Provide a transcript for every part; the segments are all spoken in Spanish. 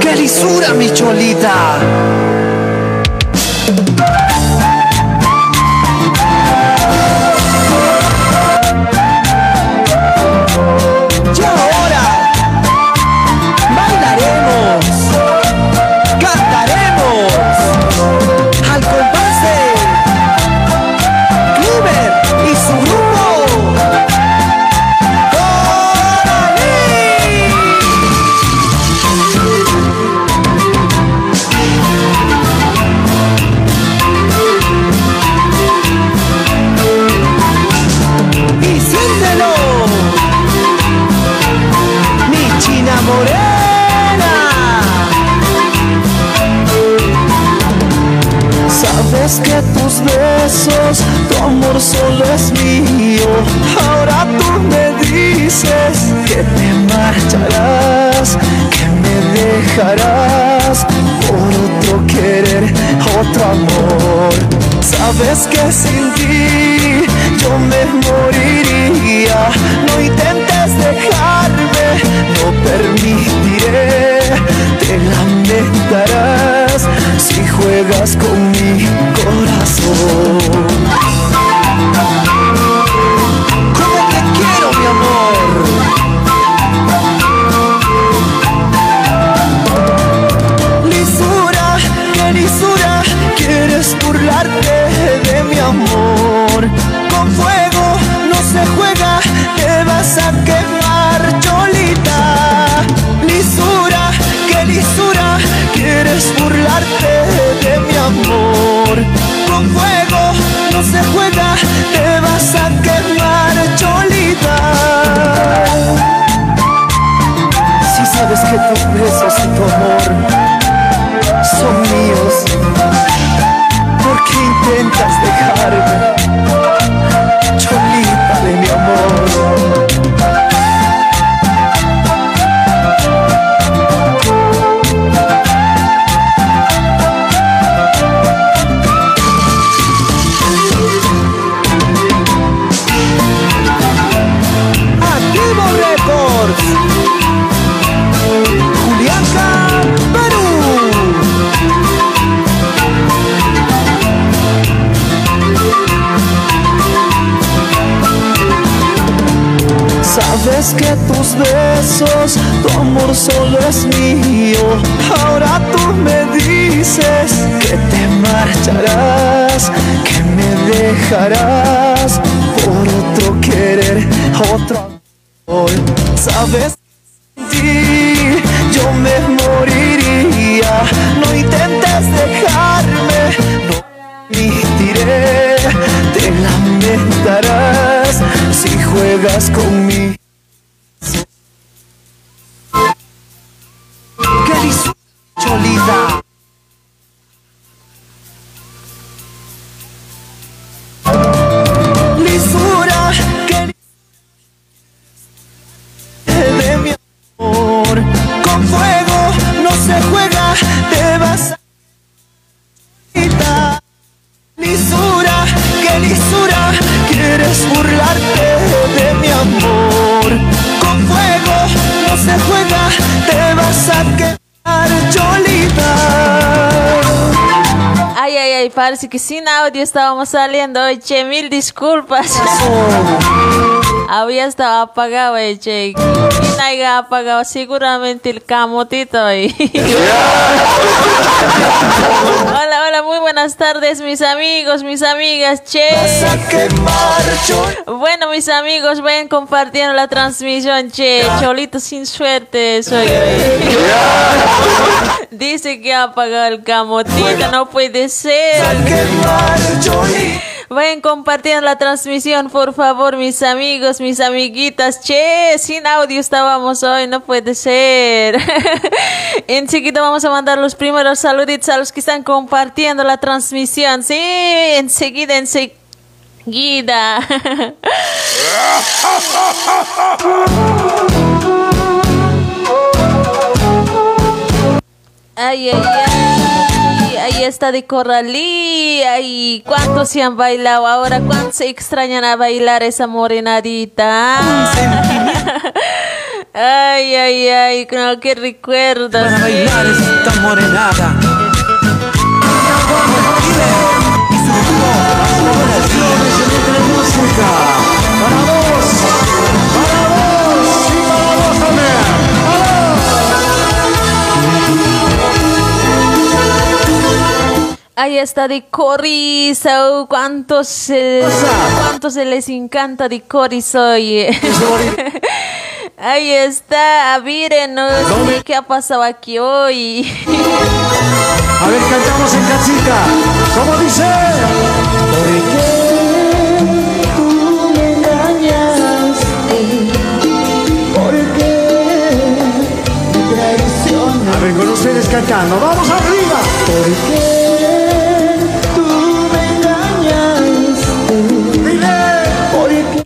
¡Qué lisura, mi cholita! Dejarás por otro querer, otro amor. Sabes que sin ti yo me moriría. No intentes dejarme, no permitiré, te lamentarás si juegas con mi corazón. Quieres burlarte de mi amor. Con fuego no se juega, te vas a quemar, cholita. Lisura, qué lisura, quieres burlarte de mi amor. Con fuego no se juega, te vas a quemar, cholita. Si sabes que tus besos y tu amor son míos, ¿por qué Arif Que tus besos, tu amor solo es mío. Ahora tú me dices que te marcharás, que me dejarás por otro querer, otro amor. Sabes ti yo me moriría. No intentes dejarme, no permitiré, te lamentarás si juegas conmigo. Parece que sin audio estábamos saliendo che, mil disculpas. Había estado apagado, che. ¿Quién haya apagado? Seguramente el camotito hola, hola, muy buenas tardes, mis amigos, mis amigas, che. Bueno, mis amigos, ven compartiendo la transmisión, che. Cholito sin suerte, soy. Dice que ha apagado el camotito, no puede ser. Vayan compartiendo la transmisión, por favor, mis amigos, mis amiguitas. Che, sin audio estábamos hoy, no puede ser. Enseguida vamos a mandar los primeros saluditos a los que están compartiendo la transmisión. Sí, enseguida, enseguida. Ay, ay, ay. Ahí está de Corralí. Ay, ¿cuántos se han bailado ahora? ¿Cuántos se extrañan a bailar esa morenadita? Ay, ay, ay, no, qué recuerdo. Para bailar esta morenada. Para Ahí está de Coris, oh, cuántos, se- cuántos se les encanta de Coris hoy. Ahí está, mírenos qué ha pasado aquí hoy. A ver, cantamos en casita. ¿Cómo dice? A ver, con ustedes cantando. ¡Vamos arriba! Dile.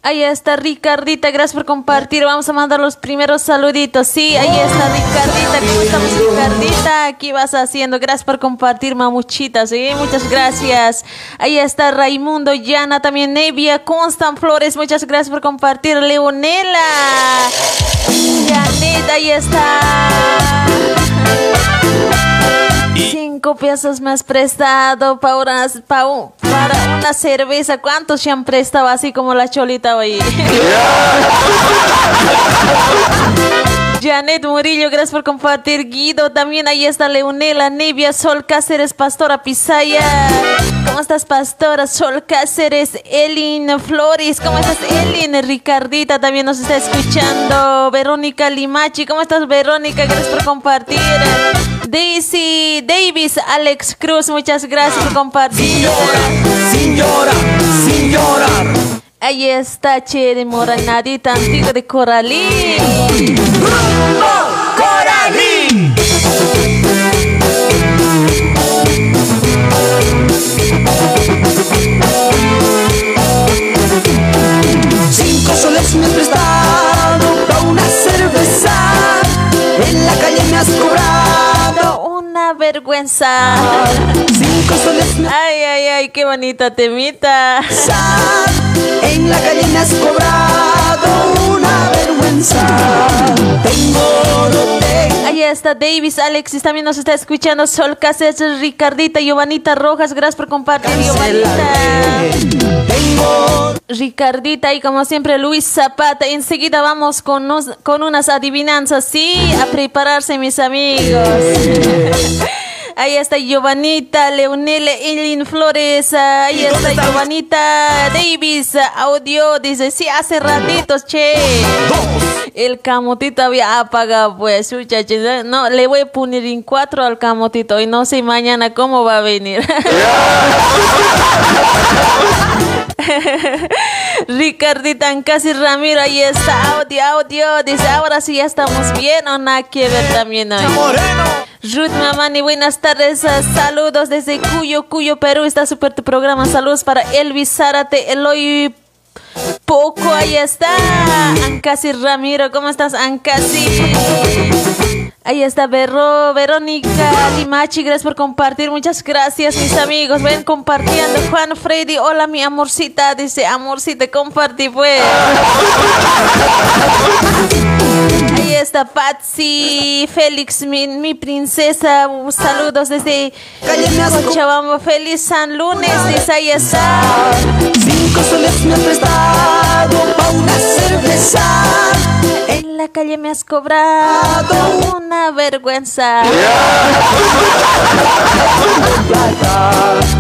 Ahí está Ricardita, gracias por compartir. Vamos a mandar los primeros saluditos. Sí, ahí está Ricardita. ¿Cómo estamos, Ricardita? Aquí vas haciendo. Gracias por compartir, mamuchita. Sí, muchas gracias. Ahí está Raimundo, Yana, también Nevia, Constant Flores. Muchas gracias por compartir. Leonela, Janet, ahí está. Cinco pesos me has prestado para una, pa un- para una cerveza. ¿Cuántos se han prestado así como la cholita hoy? Janet Murillo, gracias por compartir. Guido, también ahí está Leonela, Nevia, Sol Cáceres, Pastora Pisaya. ¿Cómo estás, Pastora? Sol Cáceres, Elin Flores, ¿cómo estás, Elin? Ricardita también nos está escuchando. Verónica Limachi, ¿cómo estás, Verónica? Gracias por compartir. Daisy Davis, Alex Cruz, muchas gracias por compartir. Sin llorar, sin llorar. Ahí está, de moranadita antigua de Coralí. Coralín. Cinco vergüenza. Ay, ay, ay, qué bonita temita. En la calle me has cobrado una vergüenza. Tengo, no tengo. Ahí está Davis, Alexis también nos está escuchando. Sol Cáceres, Ricardita, Giovanita Rojas, gracias por compartir, Giovanita. Tengo. Ricardita y como siempre Luis Zapata. Enseguida vamos con, nos- con unas adivinanzas, sí, a prepararse mis amigos. Ahí está Giovanita, Leonele, Elin Flores, ahí está Giovanita Davis, audio, dice, sí, hace ratitos, che. El camotito había apagado, pues. No, le voy a poner en cuatro al camotito y no sé mañana cómo va a venir. Ricardita casi Ramiro, ahí está, audio, audio. Dice, ahora sí ya estamos bien o nada que ver también hoy. Ruth Mamani, buenas tardes. ah, Saludos desde Cuyo, Cuyo, Perú. Está súper tu programa. Saludos para Elvis Zárate, Eloy Poco, ahí está. Ancasi Ramiro, ¿cómo estás, Ancasi? Ahí está Vero, Verónica Limachi, gracias por compartir. Muchas gracias, mis amigos. Ven compartiendo. Juan Freddy, hola, mi amorcita. Dice, amorcita, compartí, pues. Está Patsy, Félix, mi, mi princesa. Saludos desde Cochabamba. Feliz San Lunes. Está. Cinco soles me has prestado pa' una cerveza. En la calle me has cobrado una vergüenza. Pero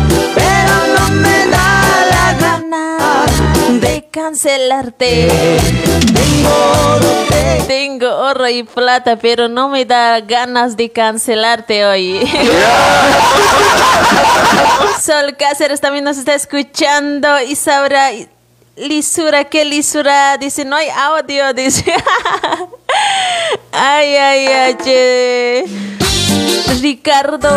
cancelarte. Tengo, oro y plata, pero no me da ganas de cancelarte hoy. Sol Cáceres también nos está escuchando. Y sabrá lisura, qué lisura. Dice, no hay audio, dice. ay, ay, ay. Ricardo,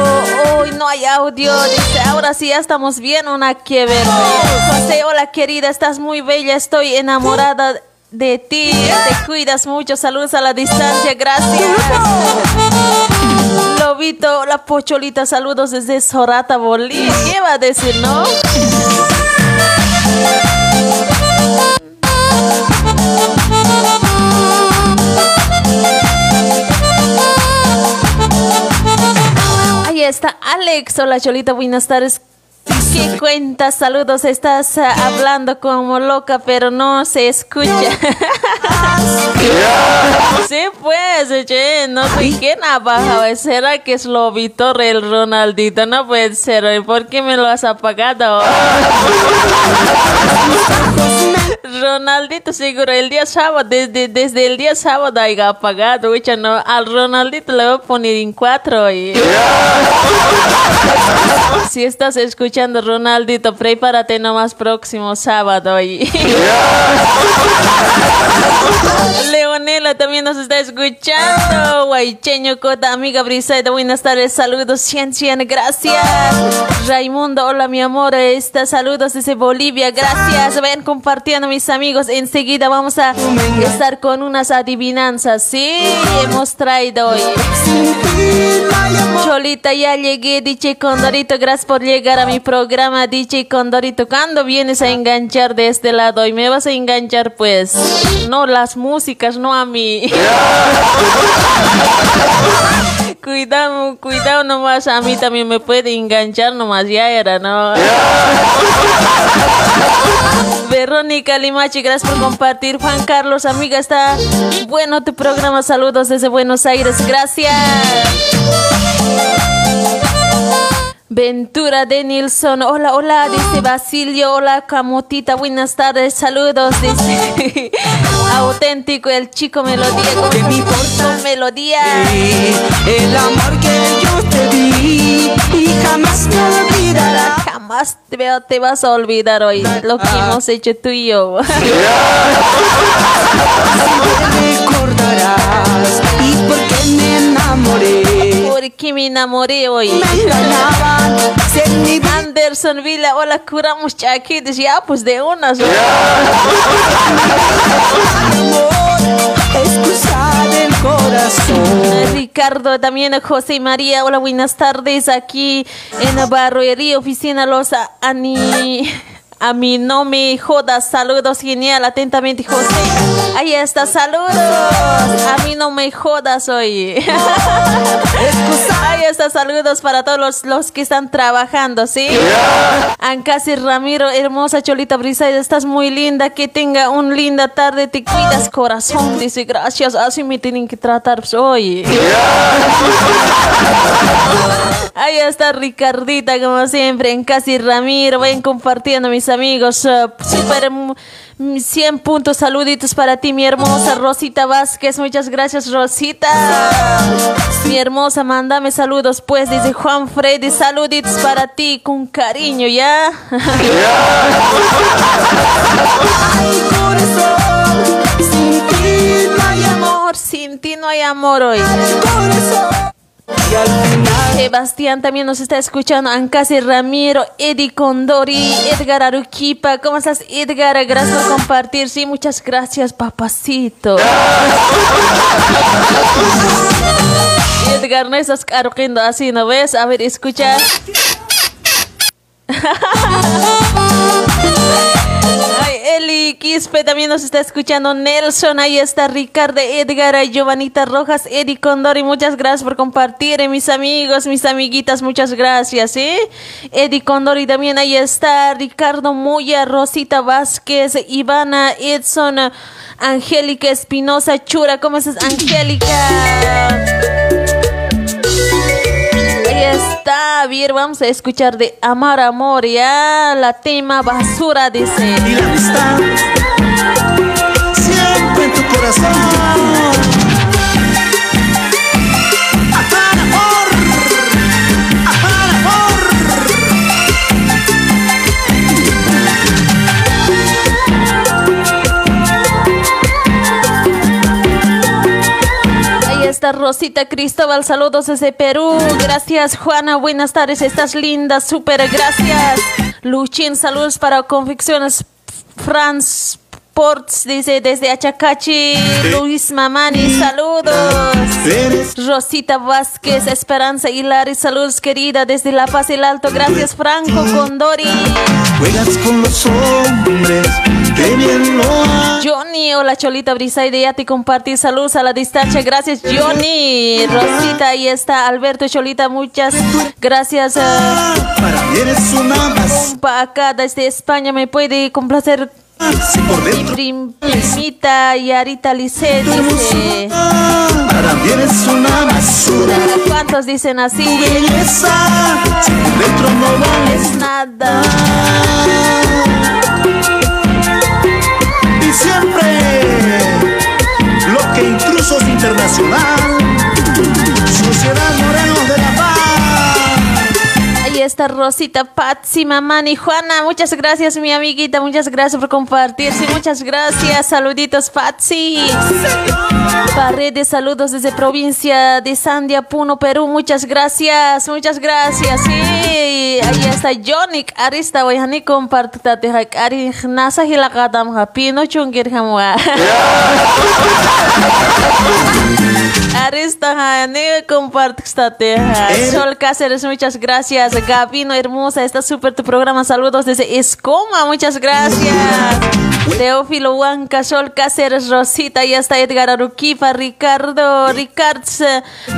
hoy no hay audio. Dice, ahora sí ya estamos bien, una que. José, hola querida, estás muy bella, estoy enamorada de ti. Te cuidas mucho, saludos a la distancia, gracias. Lobito, la pocholita, saludos desde Sorata, Bolivia. ¿Qué va a decir, no? Está Alex. Hola, Cholita, buenas tardes. ¿Qué cuentas? Saludos, estás uh, hablando como loca, pero no se escucha. sí, pues, che, no sé quién ha bajado. ¿Será que es Lobito el Ronaldito? No puede ser. ¿Por qué me lo has apagado? Ronaldito seguro el día sábado, desde, desde el día sábado haya apagado. Ucha, no, al Ronaldito le voy a poner en cuatro. Y... si estás escuchando Ronaldito, prepárate nomás próximo sábado. Y... Leonela también nos está escuchando. Guaycheño Cota, amiga Brisaida, buenas tardes, saludos, cien, cien, gracias. Raimundo, hola mi amor, está saludos desde Bolivia, gracias. Ven compartiendo mis amigos, enseguida vamos a estar con unas adivinanzas, sí, hemos traído hoy. Cholita, ya llegué, DJ Condorito, gracias por llegar a mi programa, DJ Condorito. ¿Cuándo vienes a enganchar de este lado? Y me vas a enganchar, pues, no las músicas, no a mí. cuidado, cuidado nomás, a mí también me puede enganchar nomás, ya era, ¿no? Verónica Limachi, gracias por compartir. Juan Carlos, amiga, está bueno tu programa. Saludos desde Buenos Aires, gracias. Ventura de Nilsson, hola, hola, dice Basilio, hola Camotita, buenas tardes, saludos, dice auténtico el chico melodía, con mi porto melodía. El amor que yo te di y jamás me olvidará. Jamás te, te vas a olvidar hoy lo que hemos hecho tú y yo. ¿Por qué me enamoré hoy? Anderson Villa, hola, curamos chaquitos, ya pues de unas. excusa del corazón. Ricardo, también José y María, hola, buenas tardes, aquí en la barroería, oficina Los Ani. A mí no me jodas, saludos, genial, atentamente José. Ahí está, saludos. A mí no me jodas hoy. Ahí está, saludos para todos los, los que están trabajando, ¿sí? Ancasi Ramiro, hermosa Cholita Brisa, estás muy linda, que tenga una linda tarde, te cuidas corazón, dice, gracias, así me tienen que tratar hoy. Ahí está Ricardita, como siempre, en Casi Ramiro, vayan compartiendo mis amigos, uh, super 100 puntos, saluditos para ti, mi hermosa Rosita Vázquez, muchas gracias Rosita. Mi hermosa, mándame saludos, pues, dice Juan Freddy, saluditos para ti, con cariño, ¿ya? Ay, corazón, sin ti no hay amor. Sin ti no hay amor hoy. Sebastián también nos está escuchando. Ancasi Ramiro, Eddie Condori, Edgar Aruquipa. ¿Cómo estás, Edgar? Gracias por compartir. Sí, muchas gracias, papacito. Edgar, no estás cargando así, ¿no ves? A ver, escucha. Quispe también nos está escuchando. Nelson, ahí está Ricardo, Edgar, Giovanita Rojas, Eddie Condori. Muchas gracias por compartir, eh, mis amigos, mis amiguitas. Muchas gracias, ¿eh? Eddie Condori también ahí está. Ricardo Moya, Rosita Vázquez, Ivana, Edson, Angélica Espinosa, Chura. ¿Cómo estás, Angélica? Está, bien, vamos a escuchar de Amar Amor, ya la tema basura dice. y Rosita Cristóbal, saludos desde Perú. Gracias Juana, buenas tardes, estás linda, súper gracias. Luchín, saludos para Confecciones Franz Sports, dice desde Achacachi, Luis Mamani, saludos. Rosita Vázquez, Esperanza Hilari, saludos querida desde La Paz el Alto, gracias Franco Condori. Juegas con los hombres, Johnny, hola Cholita Brisaide, ya te compartí saludos a la distancia, gracias Johnny. Rosita, ahí está Alberto Cholita, muchas gracias. Para mí eres una más. acá desde España me puede complacer mi primita Yarita Lisset dice Para mí eres una basura. ¿Cuántos dicen así? Tu belleza. Dentro no vales nada. Y siempre Lo que intrusos internacional Rosita, Patsy, Mamani, Juana. Muchas gracias, mi amiguita. Muchas gracias por compartir. Sí, muchas gracias. Saluditos, Patsy. Paredes, saludos desde provincia de Sandia, Puno, Perú. Muchas gracias. Muchas gracias. Sí, ahí está Johnny. Arista, wayhani compartate. Ari, nasa hilakatam hapino chungir. Arista, hani compartate. Sol Cáceres, muchas gracias. Gabino, hermosa, está súper tu programa. Saludos desde Escoma, muchas gracias. Teófilo Huanca, Sol Cáceres, Rosita, ya está Edgar Aruquipa, Ricardo, Ricards,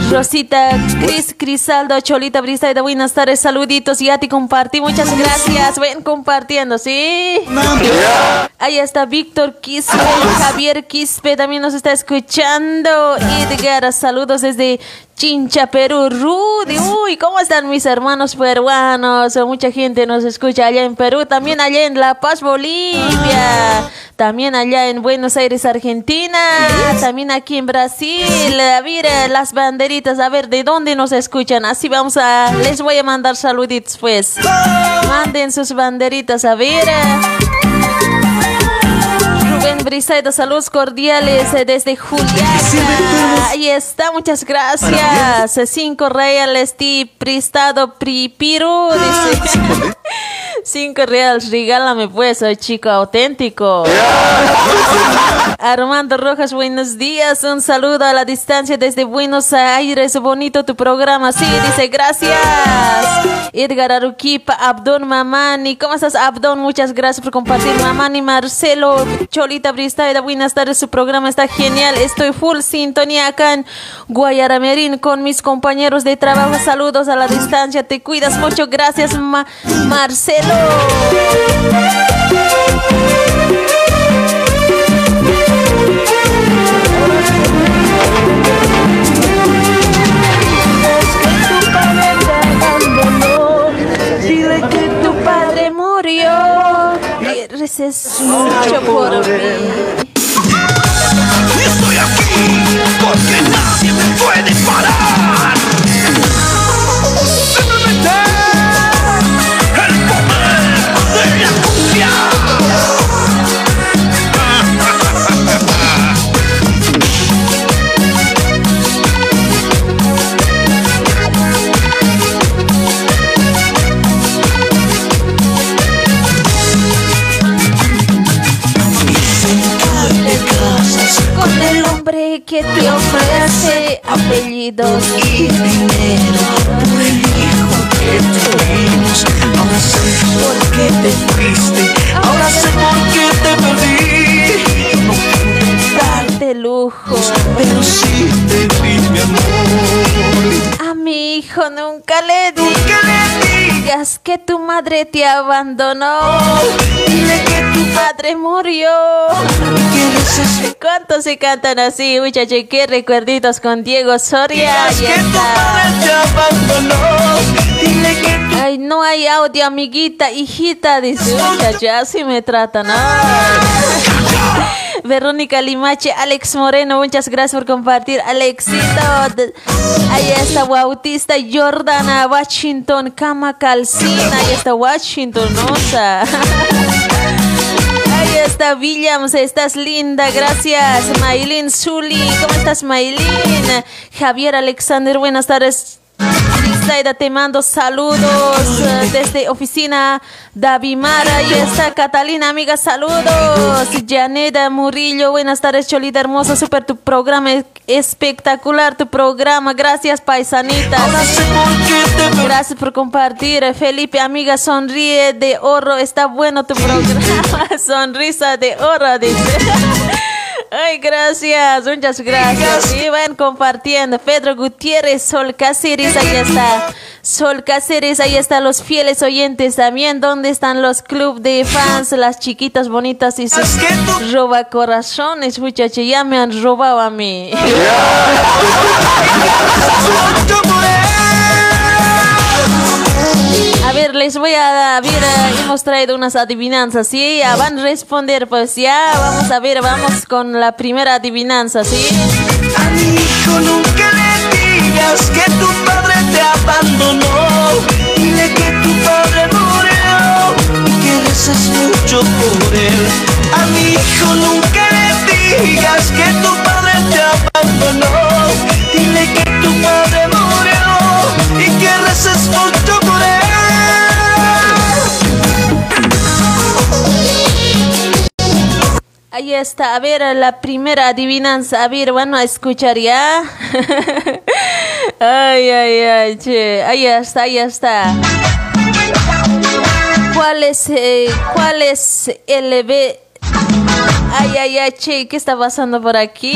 Rosita, Cris, Crisaldo, Cholita, Brisa, buenas tardes, saluditos, ya te compartí, muchas gracias. Ven compartiendo, ¿sí? Ahí está Víctor Quispe, Javier Quispe, también nos está escuchando. Edgar, saludos desde Chincha, Perú, Rudy. Uy, ¿cómo están mis hermanos peruanos? Mucha gente nos escucha allá en Perú, también allá en La Paz, Bolivia, también allá en Buenos Aires, Argentina, también aquí en Brasil. A ver, las banderitas, a ver de dónde nos escuchan. Así vamos a, les voy a mandar saluditos, pues. Manden sus banderitas, a ver. Brisaida, saludos cordiales eh, desde Juliaca. Ahí está, muchas gracias. Cinco reales, ti prestado pripiru. Dice. Cinco reales, regálame pues, soy chico auténtico. Armando Rojas, buenos días. Un saludo a la distancia desde Buenos Aires. Bonito tu programa. Sí, dice gracias. Edgar Aruquipa, Abdón Mamani. ¿Cómo estás, Abdón? Muchas gracias por compartir. Mamani, Marcelo, Cholita Bristaida. Buenas tardes, su programa está genial. Estoy full sintonía acá en Guayaramerín con mis compañeros de trabajo. Saludos a la distancia. Te cuidas mucho. Gracias, Ma Marcelo. Reces mucho por mí. Estoy aquí porque nadie me puede parar. Que te ofrece apellidos y dinero el hijo que tuvimos. Que tu madre te abandonó. Dile que tu padre murió. ¿Cuántos se cantan así, muchachos? ¿Qué recuerditos con Diego Soria? Digas que tu padre te abandonó. Dile que tu Ay, no hay audio, amiguita, hijita, dice muchacho, así me tratan. Ay. Verónica Limache, Alex Moreno, muchas gracias por compartir. Alexito, ahí está Bautista Jordana, Washington, Cama Calcina, ahí está Washington, Nosa. Ahí está Williams, estás linda, gracias. Maylin Zuli, ¿cómo estás Maylin? Javier Alexander, buenas tardes. Te mando saludos eh, desde oficina Davimara. Y está Catalina, amiga, saludos. Janeda Murillo, buenas tardes, Cholita hermosa, super tu programa, espectacular tu programa. Gracias, paisanitas. Gracias por compartir. Felipe, amiga, sonríe de oro. Está bueno tu programa. Sonrisa de oro, dice. Ay, gracias, muchas gracias. Y van compartiendo. Pedro Gutiérrez, Sol Cáceres, ahí está. Sol Cáceres, ahí están los fieles oyentes también. ¿Dónde están los club de fans, las chiquitas bonitas y sus roba corazones, muchachos? Ya me han robado a mí. Ver, les voy a eh, hemos traído unas adivinanzas, ¿sí? Van a responder, pues ya, vamos a ver, vamos con la primera adivinanza, ¿sí? A mi hijo nunca le digas que tu padre te abandonó. Dile que tu padre murió y que rezas mucho por él. A mi hijo nunca le digas que tu padre te abandonó. Dile que tu padre murió y que rezas mucho Ahí está, a ver, la primera adivinanza, a ver, bueno, a escuchar ya. ay, ay, ay, che, ahí está, ahí está. ¿Cuál es, eh, cuál es el B? Ay, ay, ay, che, ¿qué está pasando por aquí?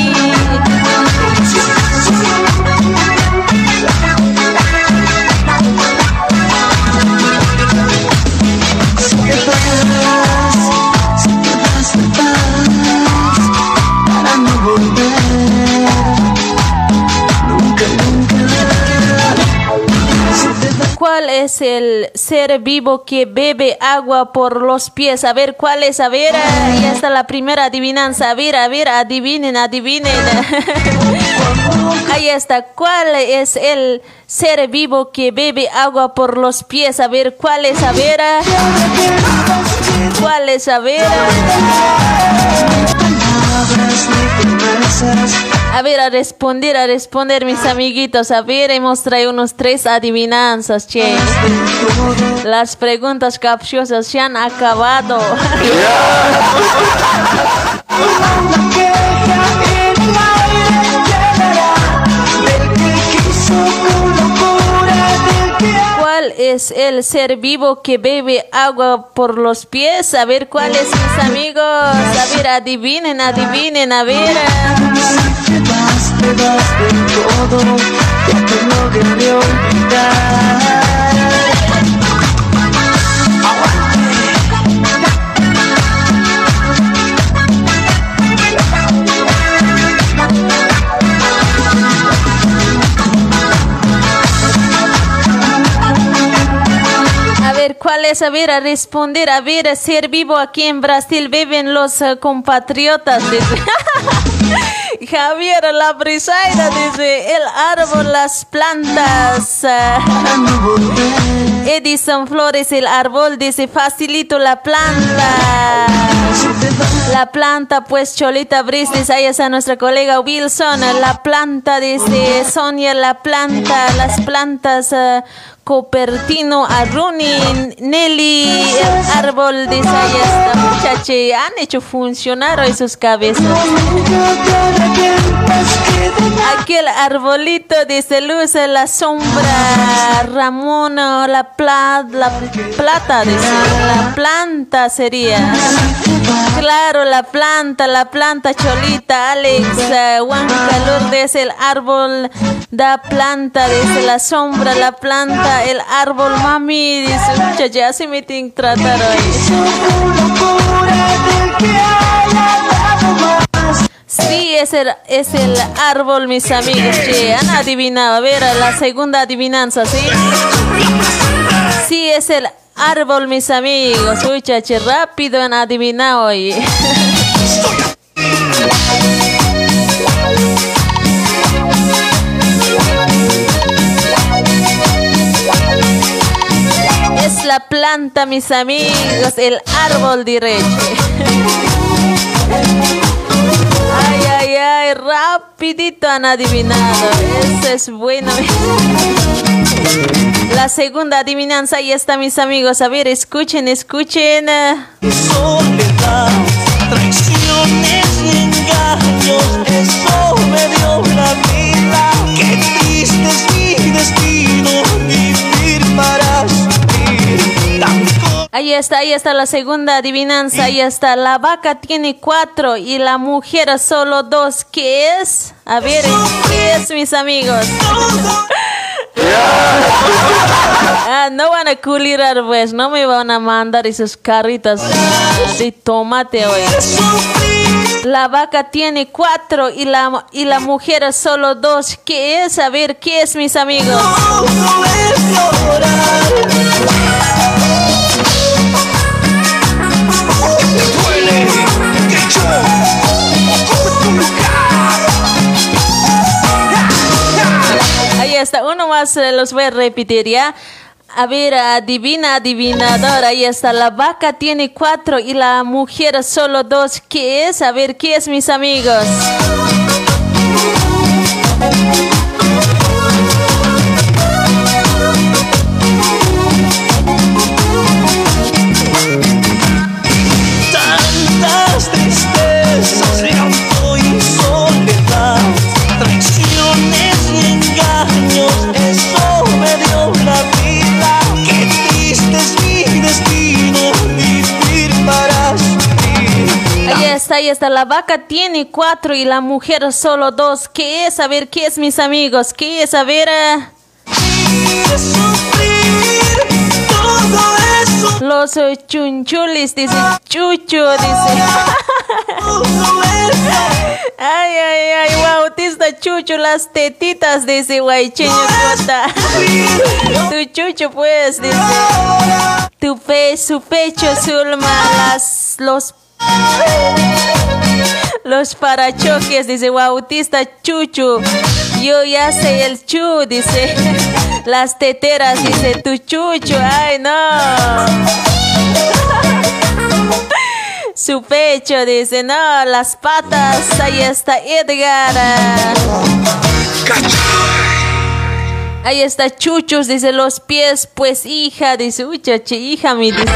¿Cuál es el ser vivo que bebe agua por los pies? A ver, ¿cuál es? A ver, ahí está la primera adivinanza. A ver, a ver, adivinen, adivinen. Ahí está. ¿Cuál es el ser vivo que bebe agua por los pies? A ver, ¿cuál es? A ver. ¿Cuál es? A ver. A ver, a responder, a responder, mis amiguitos. A ver, hemos traído unos tres adivinanzas, che. Las preguntas capciosas se han acabado. ¿Cuál es el ser vivo que bebe agua por los pies? A ver, ¿cuál es, mis amigos? A ver, adivinen, adivinen, a ver. Te vas, te vas de todo, ya te logré olvidar. A ¿cuál es? A ver, a responder. A ver, ser vivo aquí en Brasil viven los eh, compatriotas. Javier La Brisaida dice, el árbol, las plantas. Edison Flores, el árbol, dice, facilito la planta. La planta, pues Cholita Briz, dice, ahí está nuestra colega Wilson. La planta, dice Sonia, la planta, las plantas. eh, Copertino, Aruni, Nelly, el árbol, ahí está, muchache, han hecho funcionar hoy sus cabezas. Aquel arbolito dice luz la sombra, Ramón, la, pla- la plata, la planta sería. Claro, la planta, la planta cholita, Alex, eh, Juan Calor desde el árbol, da planta, desde la sombra, la planta, el árbol, mami, dice, muchacha, así me tienen que tratar hoy. Sí, es el, es el árbol, mis amigos. Che, han adivinado. A ver, la segunda adivinanza, ¿sí? Sí, es el árbol, mis amigos. Uy, rápido han adivinado hoy. Es la planta, mis amigos, el árbol derecho. Ay, ay, ay, rapidito han adivinado. Eso es bueno. La segunda adivinanza, ahí está mis amigos. A ver, escuchen, escuchen. Soledad, traiciones y engaños, eso me dio la vida. Qué triste es mi destino, vivir para sufrir tanto. Ahí está, ahí está la segunda adivinanza. Ahí está. La vaca tiene cuatro y la mujer solo dos. ¿Qué es? A ver, ¿qué es, mis amigos? Ah, no van a culirar, pues. No me van a mandar esos carritas de tomate hoy. La vaca tiene cuatro y la, y la mujer solo dos. ¿Qué es? A ver, ¿qué es, mis amigos? todo es está, uno más eh, los voy a repetir ya. A ver, adivina, adivinador, ahí está. La vaca tiene cuatro y la mujer solo dos. ¿Qué es? A ver, ¿qué es, mis amigos? Está, ahí está. La vaca tiene cuatro y la mujer solo dos. ¿Qué es? A ver, ¿qué es, mis amigos? ¿Qué es? A ver. eso, los eh, chunchulis, dice chucho, dice. Ay, ay, ay, bautista chucho, las tetitas, dice guaycheño. Tu chucho, pues, dice. Tu pe, su pecho, Zulma, las, los. Los parachoques, dice Bautista Chuchu. Yo ya sé el chu, dice. Las teteras, dice tu chucho. Ay, no. Su pecho, dice, no, las patas, ahí está Edgar. Ahí está Chuchos, dice, los pies, pues hija, dice, uy, chachi, hija mi, dice.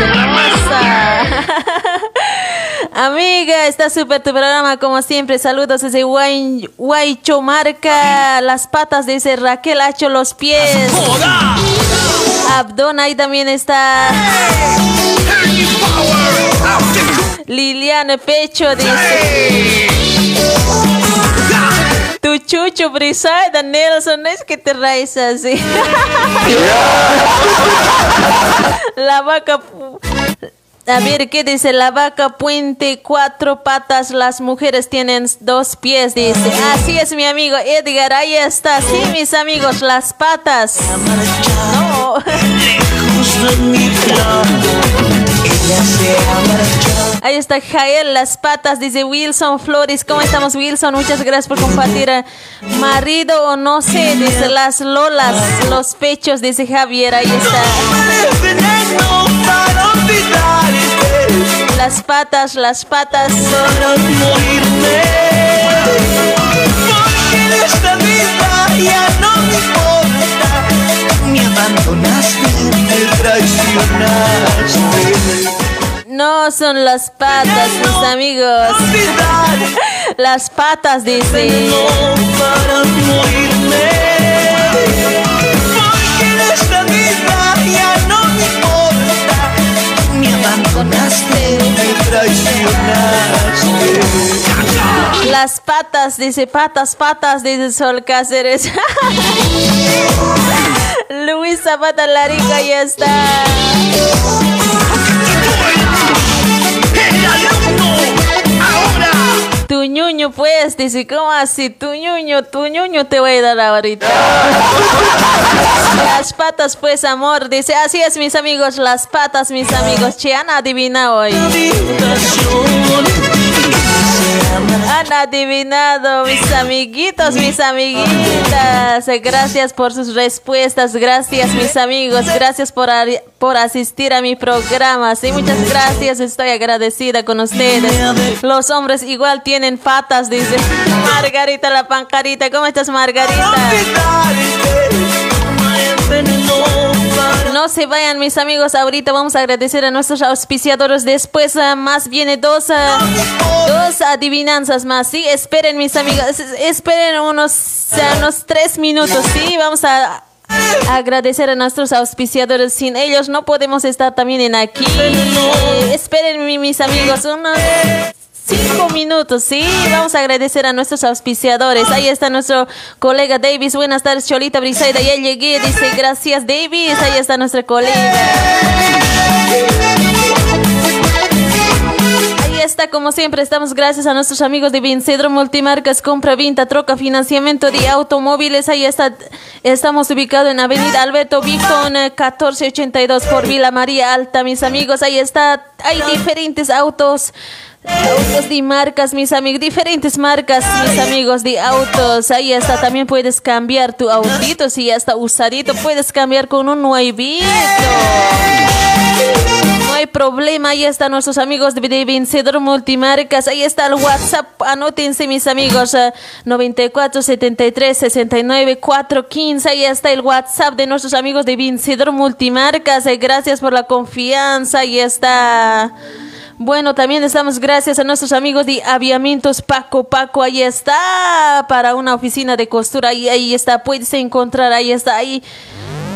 Amiga, está súper tu programa, como siempre, saludos desde Guay- Guaycho Marca, las patas, dice Raquel Hacho, los pies. Abdón, ahí también está. Liliana Pecho dice. Tu chucho Brisaida Nelson, no es que te raíz así. La vaca. A ver, ¿qué dice? La vaca puente cuatro patas, las mujeres tienen dos pies, dice. Así es, mi amigo Edgar, ahí está. Sí, mis amigos, las patas. No. Ahí está Jael, las patas, dice Wilson Flores. ¿Cómo estamos, Wilson? Muchas gracias por compartir. eh, Marido o no sé, dice las lolas, los pechos, dice Javier. Ahí está. Las patas, las patas. esta vida ya no me importa. Me abandonaste, me traicionaste. No son las patas, mis amigos. Las patas, dice. no para morirme. Porque en esta vida ya no me importa. Me abandonaste, me traicionaste. Las patas, dice patas, patas, dice Sol Cáceres. Luis Zapata Larica ya está. Tu ñuño, pues, dice, ¿cómo así? Tu ñuño, tu ñuño te voy a dar ahorita. Las patas, pues, amor, dice, así es, mis amigos, las patas, mis amigos. Che, han adivinado hoy. Han adivinado, mis amiguitos, mis amiguitas. Gracias por sus respuestas, gracias, mis amigos, gracias por, por asistir a mi programa. Sí, muchas gracias, estoy agradecida con ustedes. Los hombres igual tienen patas, dice Margarita la pancarita. ¿Cómo estás, Margarita? No se vayan mis amigos. Ahorita vamos a agradecer a nuestros auspiciadores. Después uh, más viene dos, uh, dos adivinanzas más. Sí, esperen mis amigos. Esperen unos, unos tres minutos. Sí, vamos a agradecer a nuestros auspiciadores. Sin ellos no podemos estar también en aquí. Eh, esperen mis amigos cinco minutos, sí. Vamos a agradecer a nuestros auspiciadores. Ahí está nuestro colega Davis. Buenas tardes, Cholita Brisaida. Ya llegué, dice gracias, Davis. Ahí está nuestro colega. Ahí está, como siempre, estamos gracias a nuestros amigos de Vincedro Multimarcas, compra, venta, troca, financiamiento de automóviles. Ahí está, estamos ubicados en Avenida Alberto Victon, 1482 por Vila María Alta, mis amigos. Ahí está, hay diferentes autos Autos de marcas, mis amigos, diferentes marcas, mis amigos de autos. Ahí está, también puedes cambiar tu autito, si ya está usadito, puedes cambiar con un nuevito. No hay problema, ahí están nuestros amigos de Vencedor Multimarcas. Ahí está el WhatsApp, anótense mis amigos, 94 73 69 415. Ahí está el WhatsApp de nuestros amigos de Vencedor Multimarcas. Gracias por la confianza, ahí está. Bueno, también estamos gracias a nuestros amigos de Aviamientos Paco Paco. Ahí está para una oficina de costura. Ahí, ahí está, puedes encontrar, ahí está, ahí.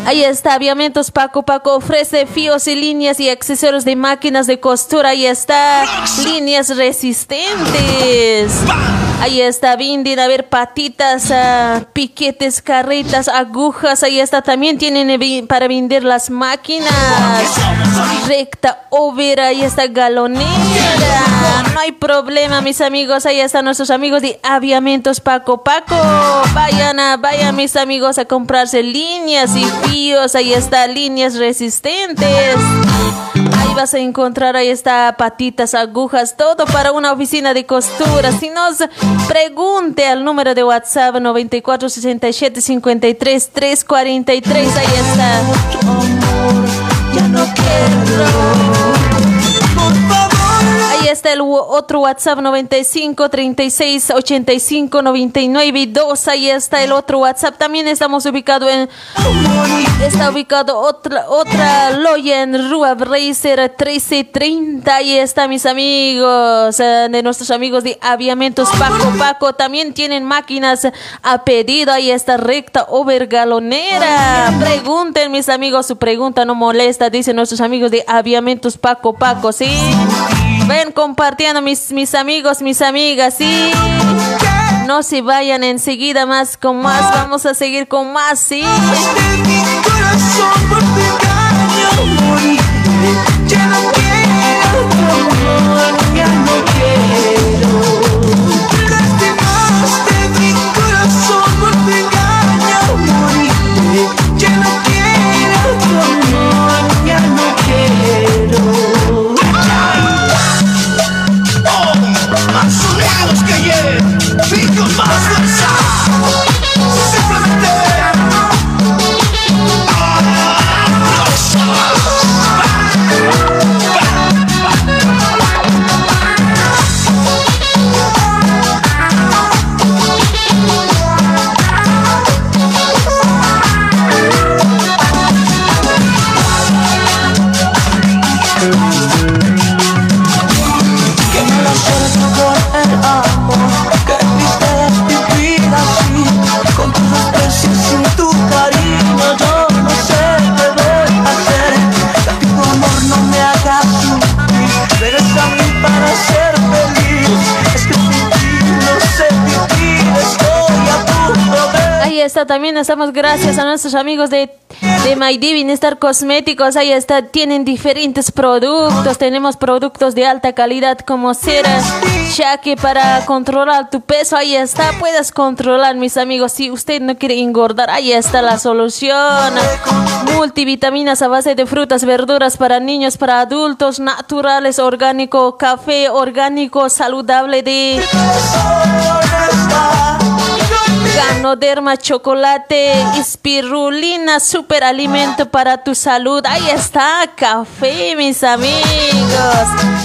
Ahí está, Aviamientos Paco Paco ofrece fíos y líneas y accesorios de máquinas de costura. Ahí está, líneas resistentes. Ahí está, Vindin, a ver, patitas, uh, piquetes, carretas, agujas. Ahí está, también tienen para vender las máquinas. Recta, over, ahí está, galonera. No hay problema, mis amigos. Ahí están nuestros amigos de Aviamientos Paco Paco. Vayan a, vayan mis amigos a comprarse líneas y fíos. Ahí está, líneas resistentes. Vas a encontrar, ahí está, patitas, agujas, todo para una oficina de costura. Si nos pregunte al número de WhatsApp 9467 53 343, ahí está. Ya no quiero está el otro WhatsApp 95 36 85 99 2. Ahí está el otro WhatsApp. También estamos ubicados en. Está ubicado otra, otra loya en Rua Racer 1330. Ahí está, mis amigos, eh, de nuestros amigos de Aviamentos Paco Paco. También tienen máquinas a pedido. Ahí está recta overgalonera. Pregunten, mis amigos, su pregunta no molesta. Dicen nuestros amigos de Aviamentos Paco Paco, ¿sí? Ven compartiendo mis, mis amigos, mis amigas, sí. No se vayan enseguida más con más. Vamos a seguir con más, sí. También estamos gracias a nuestros amigos de, de My Cosméticos. Ahí está, tienen diferentes productos. Tenemos productos de alta calidad como cera, ya que para controlar tu peso, ahí está, puedes controlar, mis amigos. Si usted no quiere engordar, ahí está la solución. Multivitaminas a base de frutas, verduras para niños, para adultos, naturales, orgánico, café orgánico, saludable de Ganoderma chocolate, espirulina, super alimento para tu salud. Ahí está, café, mis amigos.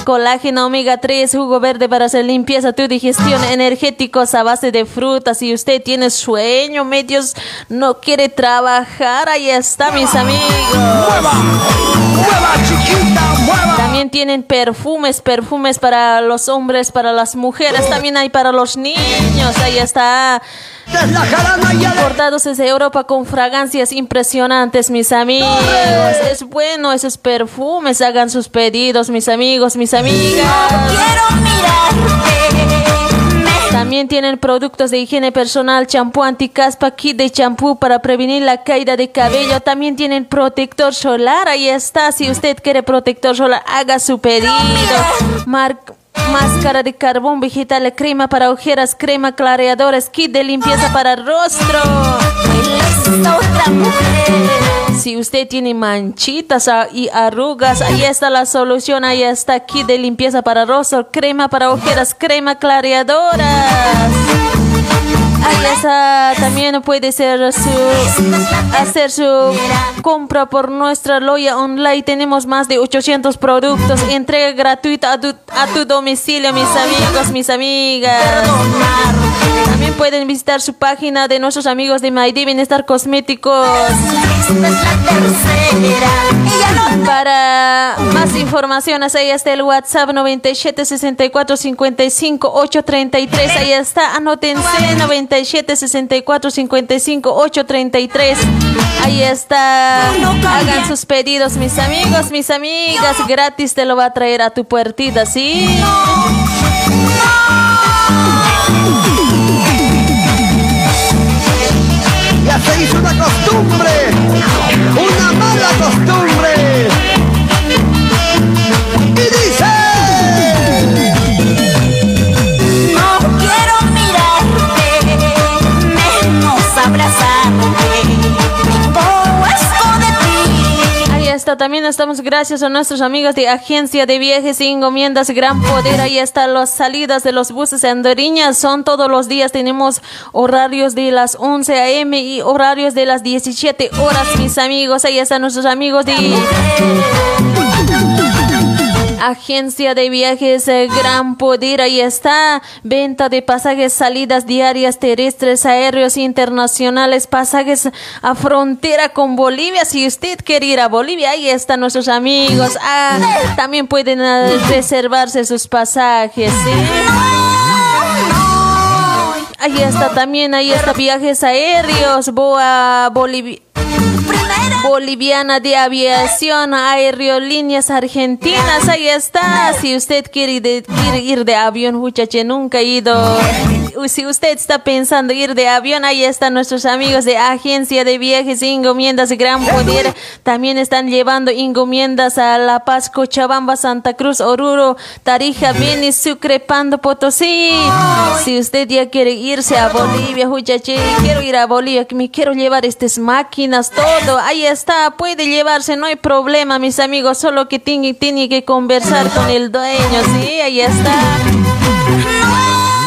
Colágeno omega 3, jugo verde para hacer limpieza, tu digestión, energéticos a base de frutas. Si usted tiene sueño, medios, no quiere trabajar, ahí está, mis amigos. También tienen perfumes, perfumes para los hombres, para las mujeres, también hay para los niños. Ahí está. Importados desde Europa con fragancias impresionantes, mis amigos. Es bueno esos perfumes. Hagan sus pedidos, mis amigos, mis amigas. quiero mirarte. También tienen productos de higiene personal, champú anticaspa, kit de champú para prevenir la caída de cabello. También tienen protector solar. Ahí está. Si usted quiere protector solar, haga su pedido. Máscara de carbón vegetal, crema para ojeras, crema clareadores, kit de limpieza para rostro. Si usted tiene manchitas y arrugas, ahí está la solución. Ahí está kit de limpieza para rostro, crema para ojeras, crema clareadoras. Está, también puede ser su, hacer su compra por nuestra loya online. Tenemos más de 800 productos. Entrega gratuita a tu, a tu domicilio, mis amigos, mis amigas. También pueden visitar su página de nuestros amigos de Maidi Bienestar Cosméticos. Para más información, ahí está el WhatsApp 97 64 55 833. Ahí está, anótense 97 64 55 833. Ahí está. Hagan sus pedidos, mis amigos, mis amigas. Gratis te lo va a traer a tu puertita, ¿sí? Ya se hizo una costumbre, una mala costumbre. También estamos gracias a nuestros amigos de Agencia de Viajes y Encomiendas Gran Poder. Ahí están las salidas de los buses en Doriña. Son todos los días. Tenemos horarios de las 11 a.m. y horarios de las 17 horas, mis amigos. Ahí están nuestros amigos de... Agencia de Viajes eh, Gran Poder, ahí está. Venta de pasajes, salidas diarias terrestres, aéreos internacionales, pasajes a frontera con Bolivia. Si usted quiere ir a Bolivia, ahí están nuestros amigos. Ah, también pueden eh, reservarse sus pasajes. Ahí está también, ahí está viajes aéreos, Boa Bolivia. Boliviana de Aviación, Aerolíneas Argentinas, ahí está. Si usted quiere, ir de avión, muchacho, nunca ha ido. Si usted está pensando ir de avión, ahí están nuestros amigos de Agencia de Viajes y Encomiendas Gran Poder. También están llevando encomiendas a La Paz, Cochabamba, Santa Cruz, Oruro, Tarija, Beni, Sucre, Pando, Potosí. Si usted ya quiere irse a Bolivia, muchacho, quiero ir a Bolivia, me quiero llevar estas máquinas, todo. Ahí está, puede llevarse, no hay problema, mis amigos, solo que tiene, tiene que conversar con el dueño, ¿sí? Ahí está.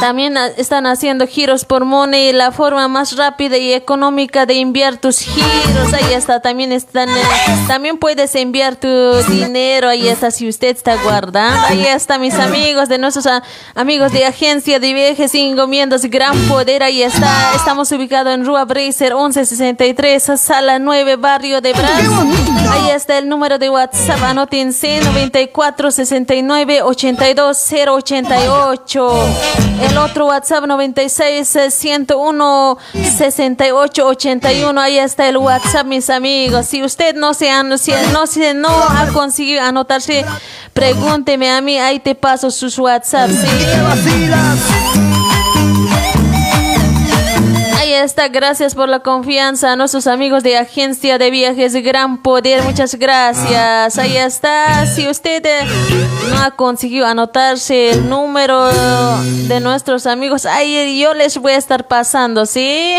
También están haciendo giros por Money, la forma más rápida y económica de enviar tus giros. Ahí está, también están, eh, también puedes enviar tu dinero. Ahí está, si usted está guardando. Ahí está, mis amigos de nuestros amigos de Agencia de Viajes y Encomiendas Gran Poder. Ahí está, estamos ubicados en Rua Bracer 1163, sala 9, barrio de Bras. Ahí está el número de WhatsApp, anótense 9469 82088. El otro WhatsApp 96 101 68 81. Ahí está el WhatsApp, mis amigos. Si usted no se, ha, no, se, no ha conseguido anotarse, pregúnteme a mí. Ahí te paso sus WhatsApp. Está, gracias por la confianza a nuestros amigos de Agencia de Viajes Gran Poder, muchas gracias. Ahí está, si usted eh, no ha conseguido anotarse el número de nuestros amigos, ahí yo les voy a estar pasando, ¿sí?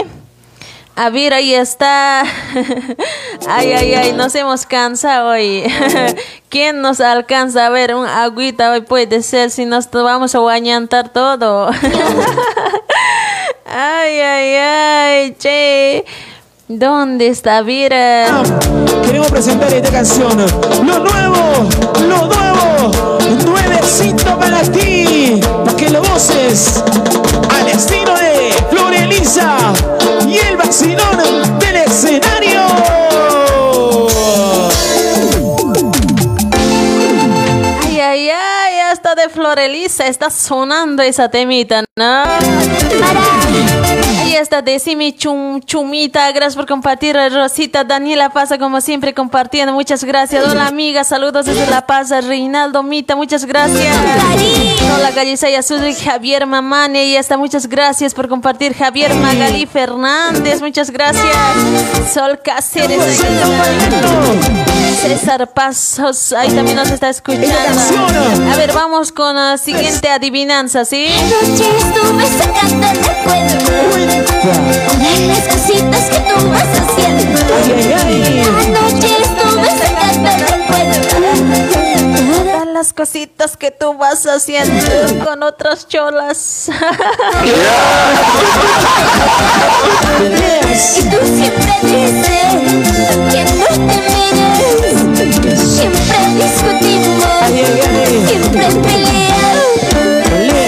A ver, ahí está. ay, ay, ay, nos hemos cansado hoy. ¿Quién nos alcanza a ver un agüita hoy? Puede ser si nos vamos a bañantar todo. Ay, ay, ay. che. ¿Dónde está Vira? Queremos presentar esta canción. Lo nuevo, lo nuevo, nuevecito para ti. Para que lo voces al estilo de Flor Elisa y el vacilón Florelisa está sonando esa temita, ¿no? Está, decime chum, chumita, gracias por compartir, Rosita, Daniela pasa como siempre compartiendo, muchas gracias. Hola amiga, saludos desde La Paz, Reinaldo Mita, muchas gracias. Hola Gallisaya Sudri, Javier Mamane, ahí está, muchas gracias por compartir, Javier Magali Fernández, muchas gracias. Sol Cáceres. César Pasos, ahí también nos está escuchando. A ver, vamos con la siguiente adivinanza, ¿sí? Estuve sacando el de las cositas que tú vas haciendo. Anoche estuve sacando el recuerdo. Todas las cositas que tú vas haciendo con otras cholas. Y tú siempre dices que no te mires. Siempre discutimos, siempre peleamos.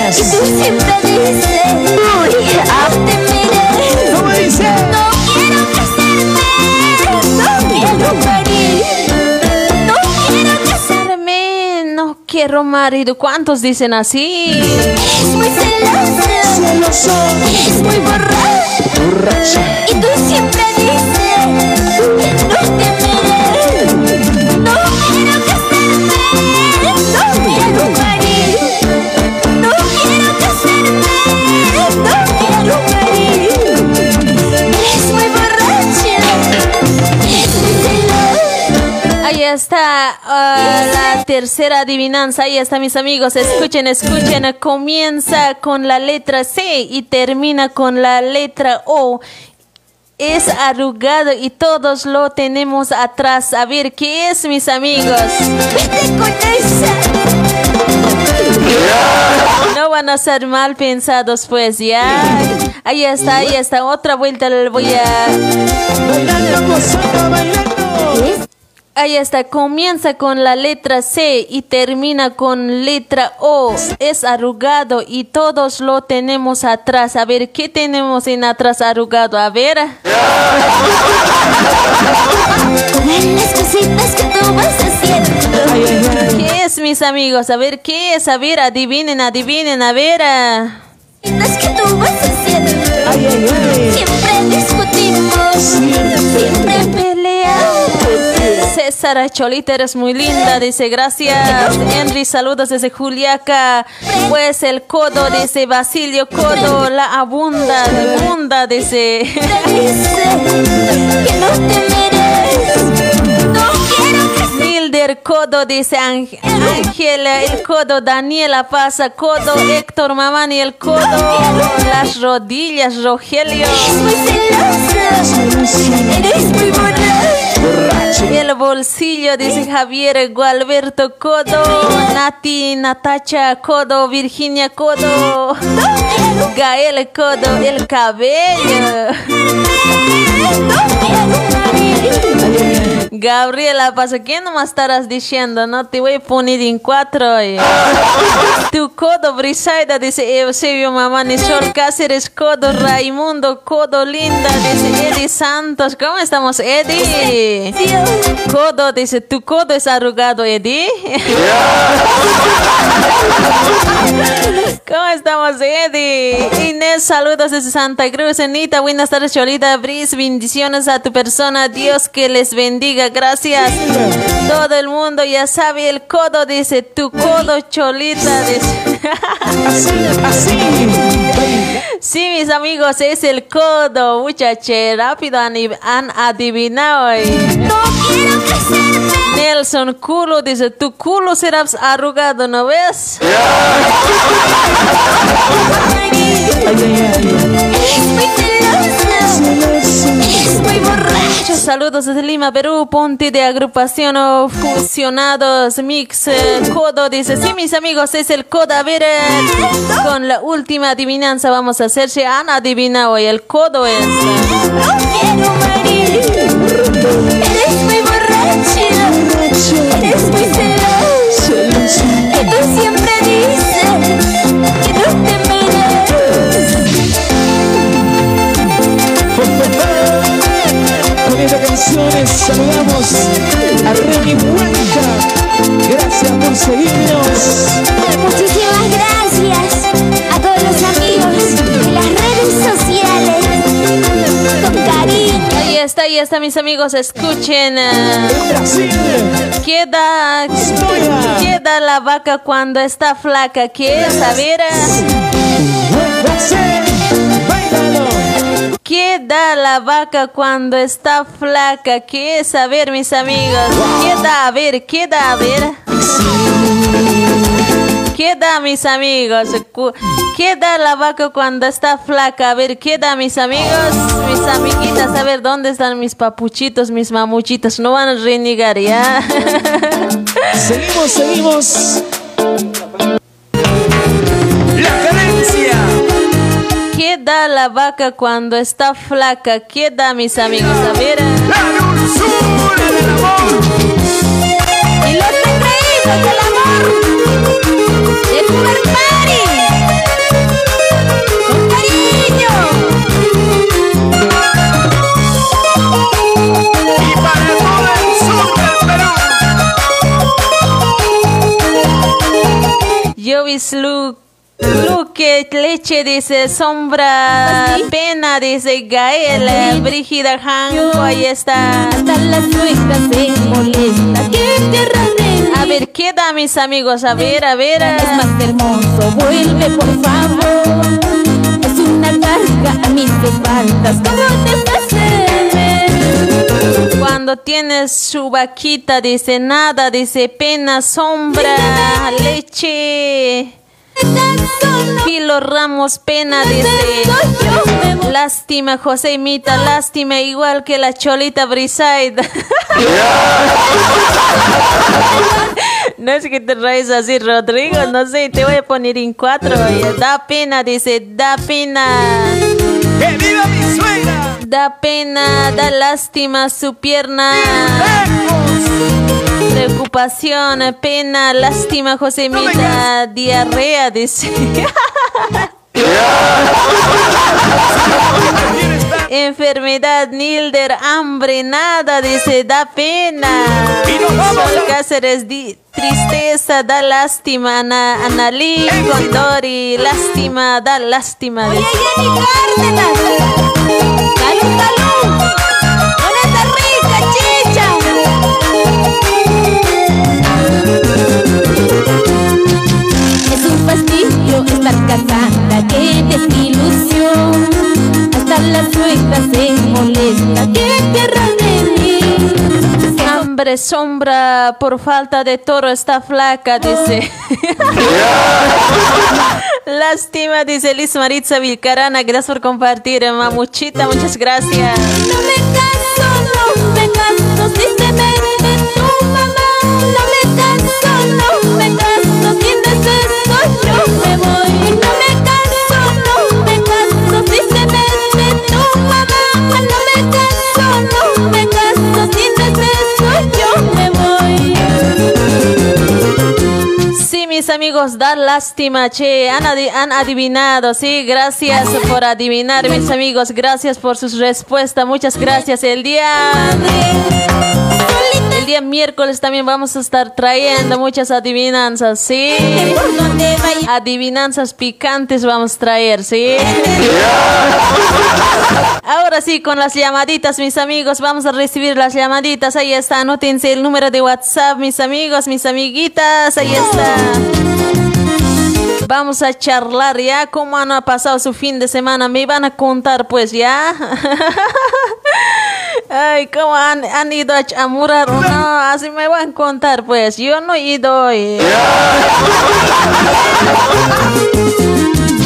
Y tú siempre dices, quiero marido. ¿Cuántos dicen así? Es muy celoso, es muy borracho. Y tú siempre está ah, la tercera adivinanza. Ahí está, mis amigos. Escuchen, escuchen. Comienza con la letra C y termina con la letra O. Es arrugado y todos lo tenemos atrás. A ver, ¿qué es, mis amigos? No van a ser mal pensados, pues ya. Ahí está, ahí está. Otra vuelta le voy a. Ahí está. Comienza con la letra C y termina con letra O. Es arrugado y todos lo tenemos atrás. A ver, ¿qué tenemos en atrás arrugado? A ver. ¿Qué es, mis amigos? A ver, ¿qué es? A ver, adivinen, adivinen. A ver. que tú vas. Siempre discutimos. Siempre peleamos. César Cholita, eres muy linda, dice gracias. Henry, saludos desde Juliaca. Pues el codo, dice Basilio Codo, la abunda, abunda, dice. Milder Codo, dice Ángel, Ángela, el codo, Daniela pasa, codo, Héctor Mamani, el codo, las rodillas, Rogelio. celosa. Eres muy borracho. El bolsillo, dice Javier Gualberto Codo, Nati, Natacha Codo, Virginia Codo, Gael Codo, el cabello. Gabriela, pasa, ¿qué nomás estarás diciendo? No te voy a poner en cuatro. eh. Tu codo, Brisaida, dice Eusebio Mamani, Sol Cáceres, codo, Raimundo, codo, linda, dice Eddie Santos. ¿Cómo estamos, Eddie? Codo, dice, tu codo es arrugado, Eddie. ¿Cómo estamos, Eddie? Inés, saludos desde Santa Cruz. Anita, buenas tardes, Cholita Bris. Bendiciones a tu persona. Dios que les bendiga. Gracias. Todo el mundo ya sabe. El codo dice, tu codo, Cholita. Dice. Así. Sí, mis amigos, es el codo. Muchache, rápido han, han adivinado. No quiero casarme. Nelson, culo, dice, tu culo será arrugado, ¿no ves? Es borracho. saludos desde Lima, Perú, Ponte de agrupación o fusionados, mix, eh, codo, dice, sí, mis amigos, es el codo, a ver, con la última adivinanza vamos a hacer, si han adivinado el codo es... Muy borracha. Eres muy Saludamos a Remy Blanca. Gracias por seguirnos. Muchísimas gracias a todos los amigos de las redes sociales. Con cariño. Ahí está, ahí está, mis amigos, escuchen. Brasil, Queda, queda la vaca cuando está flaca, ¿qué Brasil, bailalo. ¿Qué da la vaca cuando está flaca? ¿Qué es? A ver, mis amigos, ¿qué da? A ver, ¿qué da? A ver. ¿Qué da, mis amigos? ¿Qué da la vaca cuando está flaca? A ver, ¿qué da, mis amigos? Mis amiguitas, a ver, ¿dónde están mis papuchitos, mis mamuchitos? No van a renegar, ¿ya? Seguimos, seguimos. La carencia. ¿Qué da la vaca cuando está flaca? ¿Qué da, mis amigos? A ver. La dulzura del amor. Y los secretos del amor. De Sugar Party. Con cariño. Y para todo el sur del Perú. Yo slu- Luque, leche, dice sombra, pena, dice Gael, Brígida Hanco, ahí está. Hasta la suegra se molesta. ¿Qué querrá de? A ver, ¿qué da, mis amigos? A ver, a ver. Es más hermoso, vuelve por favor. Es una carga a mis espaldas. ¿Cómo te pasé? Cuando tienes su vaquita, dice nada, dice pena, sombra, leche. Kilo Ramos Pena dice Lástima Josémita, lástima igual que la cholita Brisaid. No es que te raes así, Rodrigo, no sé, te voy a poner en cuatro. oye. Da pena, dice, da pena. ¡Que viva mi suegra! Da pena, da lástima su pierna. Preocupación, pena, lástima, Josemita, diarrea, dice. Enfermedad, Nilder, hambre, nada, dice, da pena. Y nos vamos Sol Cáceres, di- tristeza, da lástima, Ana, Analí, Condori, lástima, da lástima. Oye. Jenny Cárdenas. Casada, qué desilusión. Hasta la suegra se molesta, ¿qué querrá de mí? Hambre, sombra, por falta de toro está flaca, dice. Lástima, dice Liz Maritza Vilcarana. Gracias por compartir, mamuchita. Muchas gracias. No me canso, no me canso, si se mete amigos, da lástima, che. Han, adi- han adivinado, sí. Gracias por adivinar, mis amigos. Gracias por sus respuestas. Muchas gracias. El día. Día miércoles también vamos a estar trayendo muchas adivinanzas, ¿sí? Adivinanzas picantes vamos a traer, ¿sí? Ahora sí, con las llamaditas, mis amigos, vamos a recibir las llamaditas. Ahí está, anótense el número de WhatsApp, mis amigos, mis amiguitas. Ahí está. Vamos a charlar ya cómo han pasado su fin de semana. Me van a contar, pues ya. Ay, cómo han, han ido a chamurar o no. Así me van a contar, pues. Yo no he ido hoy.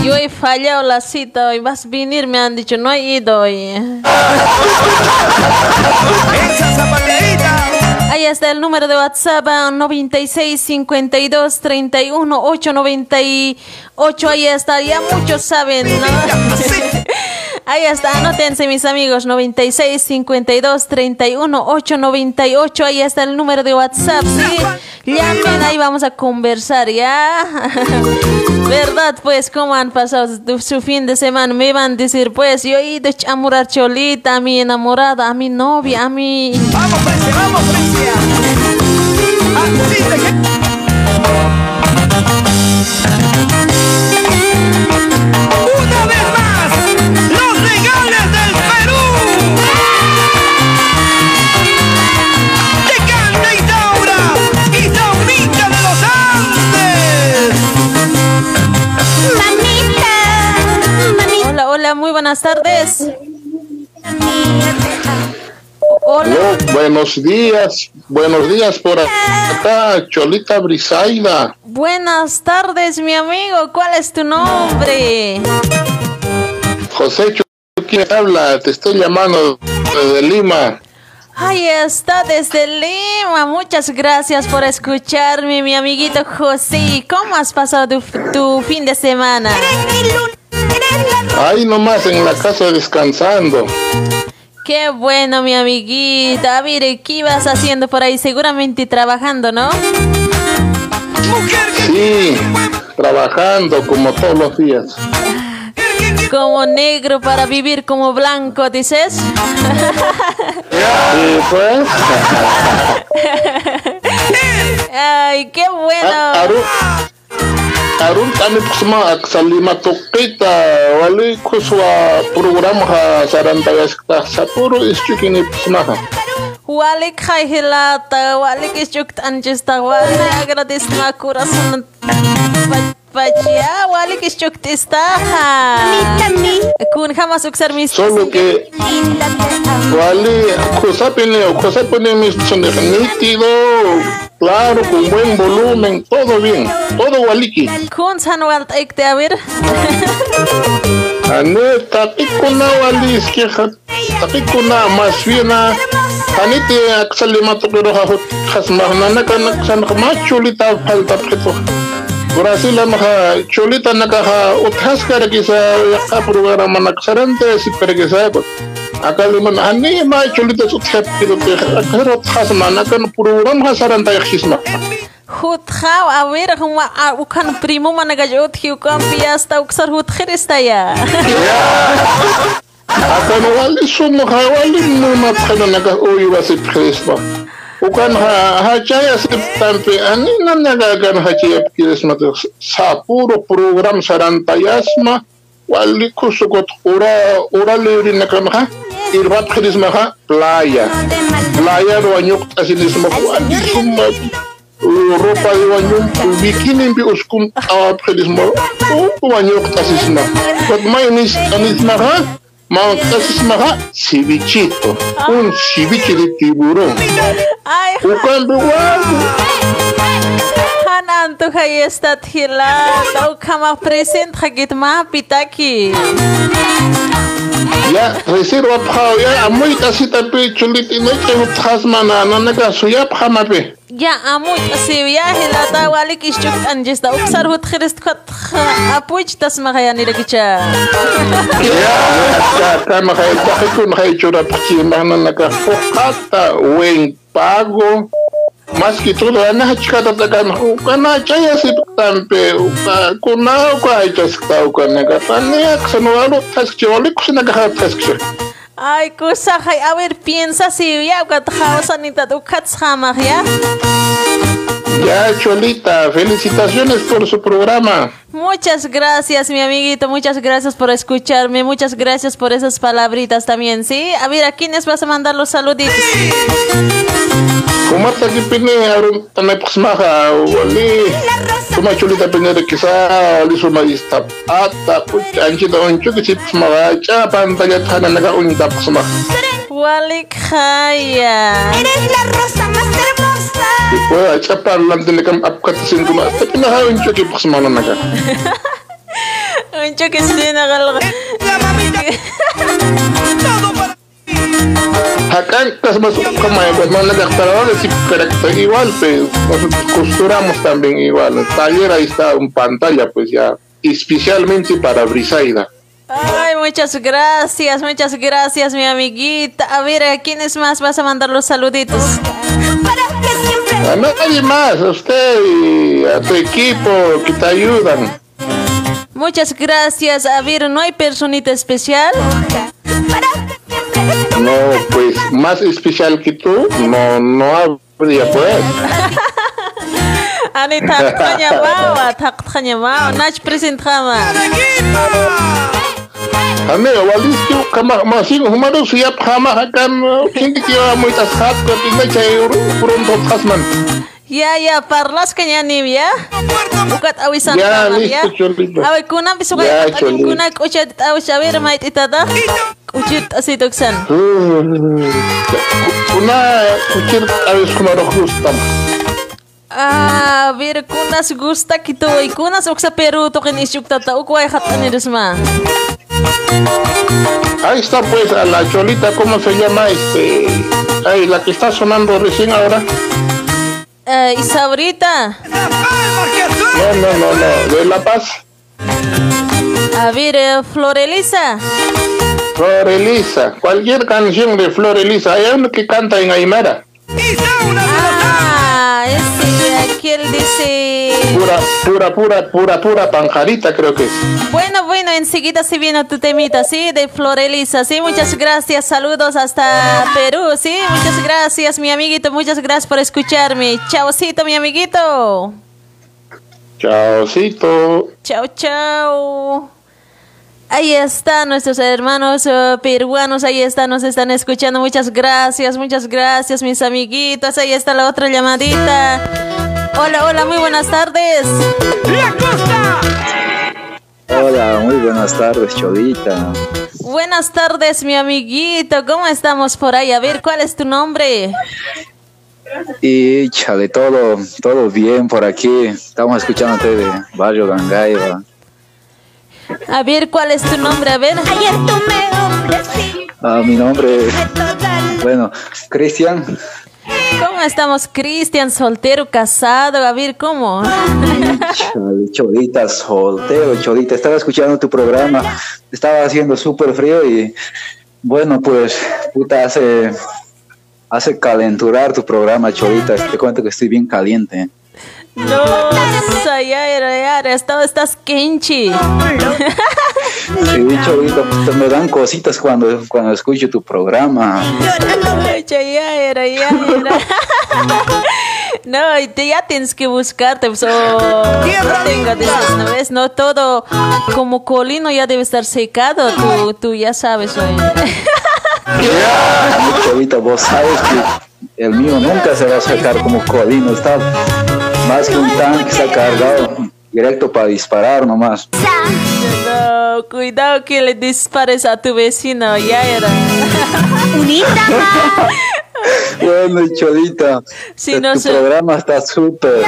Yo Yo he fallado la cita hoy. Vas a venir, me han dicho. No he ido hoy. Esa zapateadita. Ahí está el número de WhatsApp ah, 96 52 31 898. Ahí está, ya muchos saben, ¿no? Ahí está, anótense mis amigos, 96 52 31 898. Ahí está el número de WhatsApp, sí. Llamen, ahí vamos a conversar, ¿ya? ¿Verdad? Pues, ¿cómo han pasado su- fin de semana? Me van a decir, pues, yo he ido a enamorar Cholita, a mi enamorada, a mi novia, a mi... Vamos, Precia, vamos, Precia. Buenas tardes. Hola, buenos días, buenos días por acá, Cholita Brisaida. buenas tardes, mi amigo. ¿Cuál es tu nombre? José ¿quién habla? Te estoy llamando desde Lima. Ahí está, desde Lima. Muchas gracias por escucharme, mi amiguito José. ¿Cómo has pasado tu, tu fin de semana? Ahí nomás en la casa descansando. Qué bueno, mi amiguita. Mire, ¿qué ibas haciendo por ahí? Seguramente trabajando, ¿no? Sí, trabajando como todos los días. Como negro para vivir como blanco, dices. Y pues, Ay, qué bueno. arurt'ani p'usaman aqsalimatuyqiyta walik'uswa programqa kita sapuru ischukini p'usamaqa walik jaihilata walik ischuktanchistaq wali agradecma corazon Pachia, walik ischuktistaqa kun hamas uksarmis solo ke. wali khusapini khusapini misuniqnitido claro, con buen volumen, todo bien, todo waliki. kun san walt ekte a ver. Ane, tapikuna walis que tapikuna más bien a Anite aksalima to pero ha hasmahna na kan san ma chulita falta preto. Brasil ha chulita na ha uthas kar kisa ya programa na sarante si per أقل من عني ما يشلد سطح بيروتيخ أكهرب خاسمان أكن بروغرام خسران تايخ شسمة Jutjau, a ver, huma, a, ukan primo managayot, hiukan piasta, uksar jutjerista ya? ya. Akan wali sumu hawali nuna tkhana naga uyi wasip khisma. Ukan ha hacaya sip tampi ani nanaga kan hacaya khisma sapuro program sarantayasma wali kusukot ora ora leurin nakan ha irat maxa playa playa ɗo a ñoqtasinis ma fu andi summa ropay wa ñum wikini mbi uskum awapxidis ma wa ñoqtasis na kod maynis anis maxa Mantas maha cevichito, un ceviche de tiburón. Ay, Ukando guapo. Hanan tu hay esta tau kamar present hagit ma pitaki. я ресирва пхауя амуй таситапи чулитиной кевутхасмана ананагасуя пхамапи я амуй тасивя хилата вали кишчук анжиста уксар хутхирист кот апуч тасмагаяни рагича я тамахай тахикун хайчура пхимана накафуката уен паго маски туда она хачката такан укана чая сиптан пе ука куна ука айтас та укана катан я ксануалу таскчоли кусна гахат таскчо Ay, Kusajay, a ver, piensa si ya, Gatjawa Sanita, Dukatshamah, ya. Ya, Cholita, felicitaciones por su programa. Muchas gracias, mi amiguito. Muchas gracias por escucharme. Muchas gracias por esas palabritas también, ¿sí? A ver, ¿a quiénes vas a mandar los saluditos? Kumata ki pini arum tanay pasmaka wali Kuma suma istap ata kuch anchi da oncho ki pasmaka cha pantalla thana naga Khaya. Eres la rosa más hermosa. Wa cha parlam de kam apkat sin kuma tapi na ha oncho ki pasmaka naga Uncho que se nagal. La mamita. Todo para Acá más como no la sí carácter igual, pues nosotros costuramos también igual. El taller ahí está en pantalla, pues ya especialmente para Brisaida. Ay, muchas gracias, muchas gracias, mi amiguita. A ver, ¿a quiénes más vas a mandar los saluditos? Para que siempre A nadie más, a usted y a tu equipo que te ayudan. Muchas gracias. A ver, ¿no hay personita especial? No, pues más especial que tú, no, no habría pues. Ani taktanya bawa, taktanya bawa. Nach present हमें वाली जो कमा मशीन हमारे siap kama akan kinti kira muita saat ke tinggal cai urun tot kasman. Ya ya parlas kanya nim ya. Bukat awisan ya, kalam ya. Awi kunam Kuna ya, akin kunak ucad awis dah. mait itada. Ucid asitoksan. Kuna ucid awis kumarok rustam. Ah, bir kunas gusta kito ay kunas uksa Peru to kin isyuk tata ukway khat ani desma. Ahí está pues a la cholita, ¿cómo se llama este? Ay, la que está sonando recién ahora. Eh, Isaurita. No, no, no, no, de La Paz. A ver, eh, Florelisa. Flor Elisa, cualquier canción de Flor Elisa, hay uno que canta en Aymara. Ah, ese aquel dice. Pura, pura, pura, pura, pura panjarita creo que es. Bueno, bueno, enseguida se viene tu temita, ¿sí? De Florelisa, ¿sí? Muchas gracias, saludos hasta Perú, ¿sí? Muchas gracias, mi amiguito, muchas gracias por escucharme. Chaucito, mi amiguito. Chaucito. Chao, chao. Ahí están nuestros hermanos eh, peruanos, ahí están, nos están escuchando. Muchas gracias, muchas gracias, mis amiguitos. Ahí está la otra llamadita. Hola, hola, muy buenas tardes. Hola, muy buenas tardes, Cholita. Buenas tardes, mi amiguito. ¿Cómo estamos por ahí? A ver, ¿cuál es tu nombre? Y chale, todo, todo bien por aquí. Estamos escuchándote de Barrio Gangaiba. A ver, ¿cuál es tu nombre? A ver. ayer tú me ofreciste Ah, mi nombre es, bueno, Cristian. ¿Cómo estamos? Cristian, soltero, casado. A ver, ¿cómo? Chale, Cholita, soltero, Cholita. Estaba escuchando tu programa. Estaba haciendo súper frío y, bueno, pues, puta, hace, hace calenturar tu programa, Cholita. Te cuento que estoy bien caliente. No, ya era, ya era. Estaba, estás kenchi. Sí, Cholita, puta, me dan cositas cuando, cuando escucho tu programa. Ay, ya era, ya era. No, y te- ya tienes que buscarte, pues, oh, no tengas de esas, ¿no ves? No todo como colino ya debe estar secado, tú, tú ya sabes, oye. Cholita, vos sabes que el mío nunca se va a sacar como colino, está más que un tanque, está cargado directo para disparar nomás. No, cuidado que le dispares a tu vecino, ya era. unita Bueno, Cholita, Sí, tu no sé. programa está súper.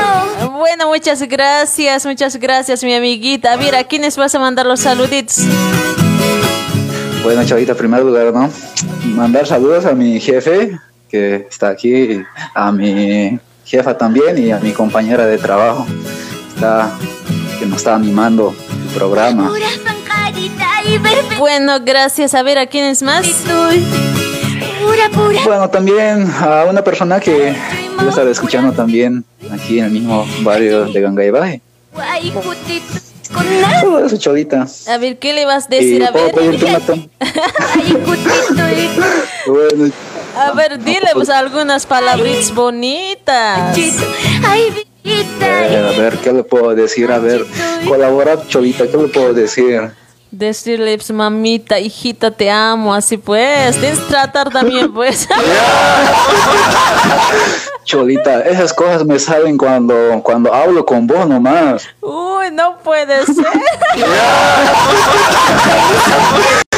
Bueno, muchas gracias, muchas gracias, mi amiguita. A ver, ¿a quiénes vas a mandar los saluditos? Bueno, Cholita, en primer lugar, ¿no? Mandar saludos a mi jefe, que está aquí, a mi jefa también y a mi compañera de trabajo, está, que nos está animando el programa. y Bueno, gracias. A ver, ¿a quiénes más? pura pura Bueno, también a una persona que yo estar escuchando también aquí en el mismo barrio de Todo eso, Cholita. A ver, ¿qué le vas a Y decir? A puedo ver, y Bueno, a ver, dile pues algunas palabritas bonitas. ay eh, a ver, ¿qué le puedo decir? A ver, colaborar, Cholita, ¿qué le puedo decir? Decirle, pues, mamita, hijita, te amo, así pues. Tienes que tratar también, pues. Cholita, esas cosas me salen cuando, cuando hablo con vos nomás. Uy, no puede ser.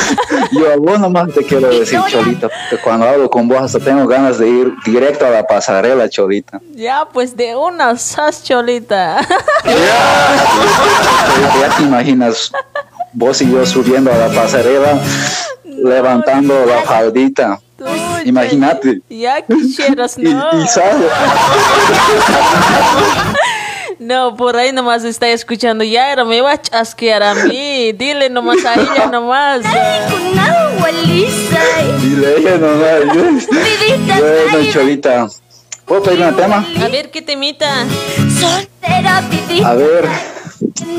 Yo a vos nomás te quiero decir, Cholita, que cuando hablo con vos hasta tengo ganas de ir directo a la pasarela, Cholita. Ya, pues, de una sas cholita. Ya te imaginas vos y yo subiendo a la pasarela, levantando la faldita. Imagínate. Ya quisieras, Y, no. y sale. No, por ahí nomás está escuchando. Ya era, me iba a chasquear a mí. Dile nomás a ella nomás. Con agua lisa y Y le dije nomás. Bueno, ahí Cholita. ¿Puedo pedir un tema? A ver, ¿qué temita? A ver,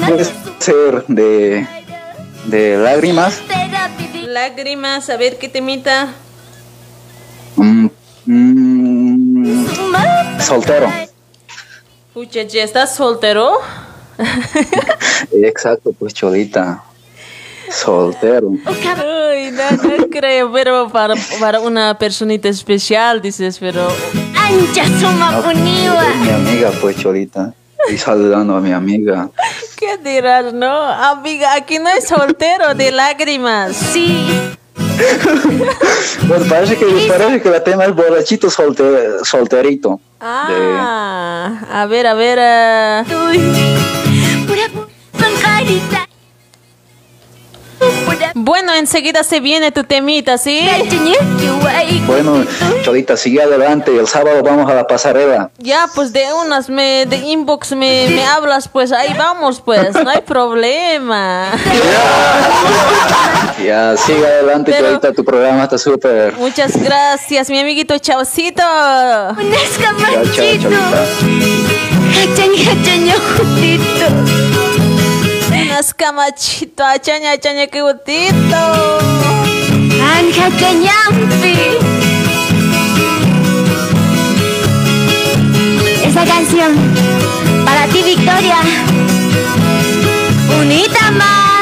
puede ser de, de lágrimas. Lágrimas, a ver, ¿qué temita? Mm, mm, soltero. Pucha, che, ¿estás soltero? Exacto, pues Cholita. Soltero. Uy, no, no creo, pero para, para una personita especial, dices, pero... Ancha suma mi amiga, pues Cholita. Y saludando a mi amiga. ¿Qué dirás, no? Amiga, aquí no es soltero de lágrimas. Sí. Pues parece que, parece que el tema es borrachito solte- solterito. Ah, a ver, a ver. ah. Bueno, enseguida se viene tu temita, ¿sí? Bueno, Cholita, sigue adelante. El sábado vamos a la pasarela. Ya, pues de unas, me, de inbox me, me hablas, pues ahí vamos, pues, no hay problema. Ya, sigue adelante, Pero- Cholita. Tu programa está súper. Muchas gracias, mi amiguito, chaucito. Unas Chao, chao, camachito. Achaña, achaña, que gustito. Anja, cañampi. Esa canción para ti, Victoria. Unita más.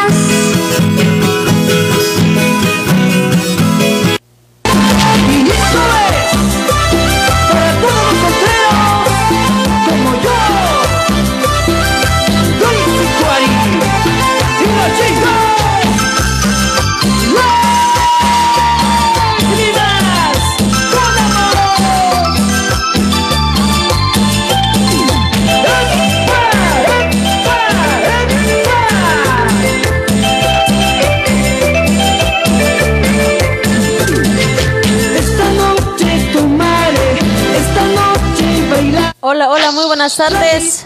Hola, hola, muy buenas tardes.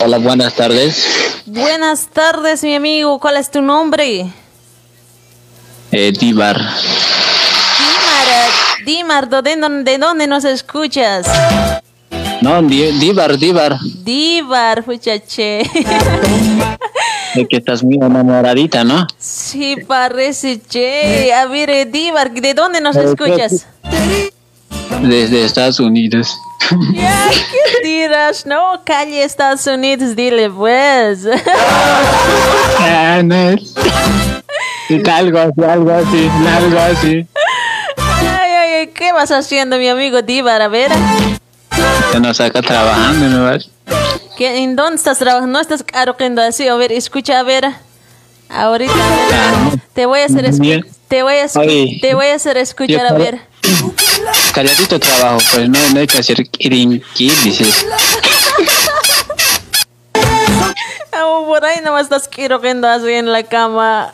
Hola, buenas tardes. Buenas tardes, mi amigo. ¿Cuál es tu nombre? Eh, eh, Dimar, ¿de dónde, de dónde nos escuchas? No, Divar, Divar. Divar, muchache. De que estás muy enamoradita, ¿no? Sí, parece, che. A ver, eh, Divar, ¿de dónde nos escuchas? Desde Estados Unidos. Ya, ¿qué dirás? No, calle Estados Unidos, dile pues. Ah, no es. Es Algo así, algo así, algo así. Ay, ay, ay, ¿qué vas haciendo, mi amigo Divar? A ver, Se nos acá trabajando, ¿no? ves? ¿qué, ¿en dónde estás trabajando? No estás cargando así. A ver, escucha, a ver. Ahorita, a ver. Te voy a hacer te voy a te voy a hacer escuchar, a yo- ver. Calladito trabajo, pues no, no hay que hacer dices. Ah, por ahí nomás estás quiroquendo así en la cama.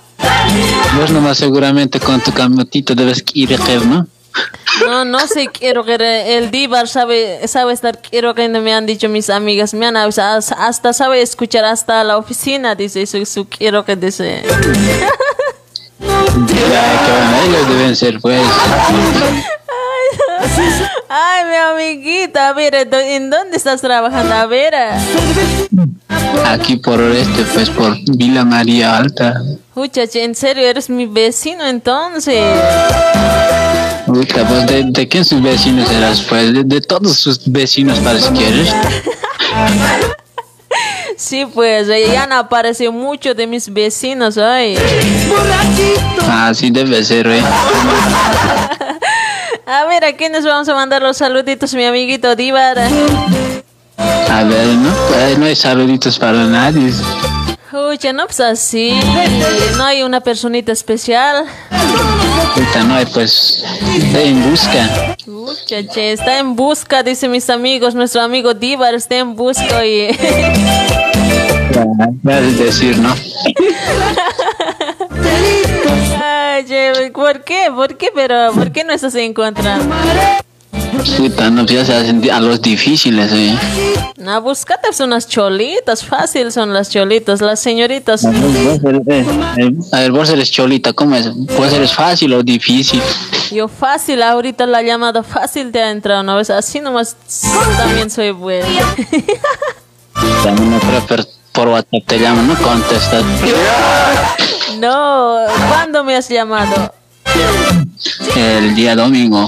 Vos nomás seguramente con tu camotito debes ir, ¿no? No, no sé, quiero que el Divar sabe, sabe estar, quiero que me han dicho mis amigas, me han avisado, hasta sabe escuchar hasta la oficina, dice, su, su quiero que dice. Ya, que bueno, ellos deben ser, pues. Ay, mi amiguita, a ver, ¿en dó- ¿en dónde estás trabajando? A ver, Aquí por este, pues por Vila María Alta. muchacha, en serio, eres mi vecino entonces. Puta, pues de, de quién sus vecinos eras, pues de, de todos sus vecinos parece que eres. Sí, pues, ya no apareció mucho de mis vecinos, ay. Así debe ser, ¿eh? A ver, ¿a quiénes vamos a mandar los saluditos, mi amiguito Divar? A ver, no, Pues, no hay saluditos para nadie. Escucha, no, pues así, no hay una personita especial. Puta, no hay, pues, estoy en busca. Muchache, está en busca, dice mis amigos, nuestro amigo Divar está en busca y... Ya, ya es decir, ¿no? Che, ¿por qué? ¿Por qué? Pero, ¿por qué no estás encontrando? Puta, no a sentir a los difíciles, eh. No, búscate unas cholitas, fácil son las cholitas, las señoritas. A ver, eres, eh, eh, a ver, vos eres cholita, ¿cómo es? Vos eres fácil o difícil. Yo fácil, ahorita la llamada fácil te ha entrado, ¿no ves? Así nomás también soy buena. También no pero por WhatsApp te llaman, no contestas. No, ¿cuándo me has llamado? El día domingo.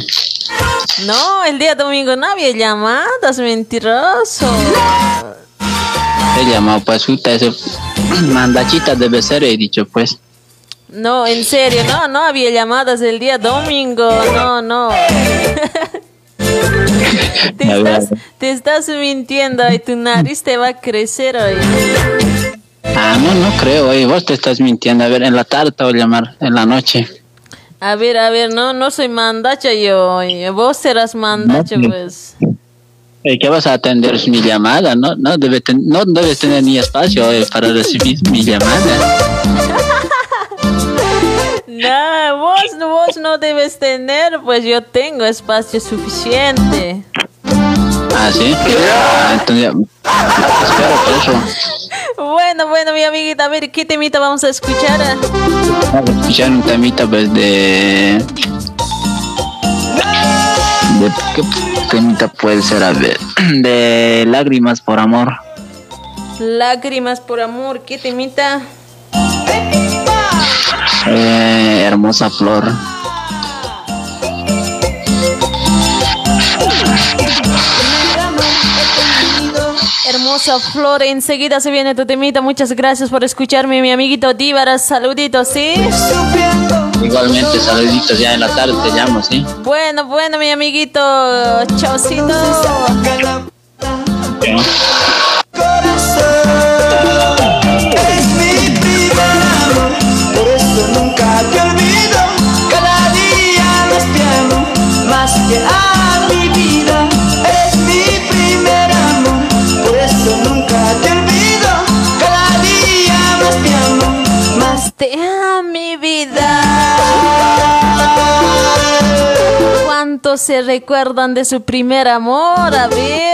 No, el día domingo no había llamadas, mentiroso. He llamado, pues, puta, ese mandachita debe ser, he dicho, pues. No, en serio, no, no había llamadas el día domingo, no, no. te, estás, te estás mintiendo y tu nariz te va a crecer hoy. Ah, no, no creo, eh. Vos te estás mintiendo. A ver, en la tarde te voy a llamar, en la noche. A ver, a ver, no, no soy mandacha yo, vos serás mandacha, No, pues. Eh, ¿Qué vas a atender mi llamada? No, no, debe ten- no debes tener ni espacio eh, para recibir mi llamada. No, vos, vos no debes tener, pues yo tengo espacio suficiente. Ah, sí. Ah, entonces, espero por eso. Bueno, bueno, mi amiguita, a ver, ¿qué temita vamos a escuchar? Vamos a escuchar un temita, pues, de. de ¿Qué temita puede ser? A ver. De lágrimas por amor. Lágrimas por amor, ¿qué temita? Eh, hermosa flor. Hermosa flor, enseguida se viene tu temita. Muchas gracias por escucharme, mi amiguito Díbaras. Saluditos, ¿sí? Igualmente, saluditos ya en la tarde te llamo, ¿sí? Bueno, bueno, mi amiguito. Chaucito. Más Te amo, mi vida. ¿Cuántos se recuerdan de su primer amor? A ver.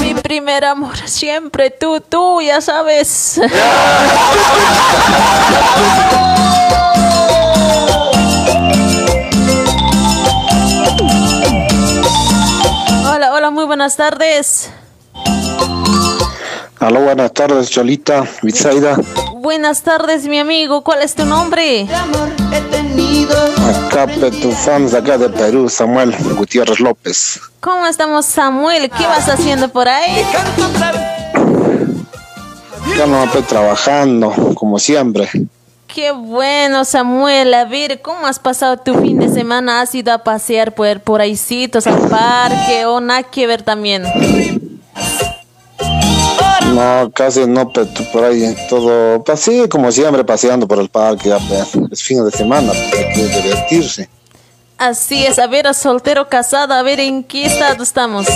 Mi primer amor, siempre tú, tú, ya sabes. Hola, muy buenas tardes. Aló, buenas tardes, Cholita, Bitsaida. Buenas tardes, mi amigo. ¿Cuál es tu nombre? amor he tenido. Acá, tu fans acá de Perú, Samuel Gutiérrez López. ¿Cómo estamos, Samuel? ¿Qué vas haciendo por ahí? Ya no estoy trabajando, como siempre. Qué bueno, Samuel. A ver, ¿cómo has pasado tu fin de semana? ¿Has ido a pasear por, por ahícitos al parque o nada que ver también? No, casi no, pe, tu- por ahí todo, pues sí, como siempre, paseando por el parque, ya, pe, es fin de semana, pe, hay que divertirse. Así es, a ver, soltero, casado, a ver, ¿en qué estado estamos?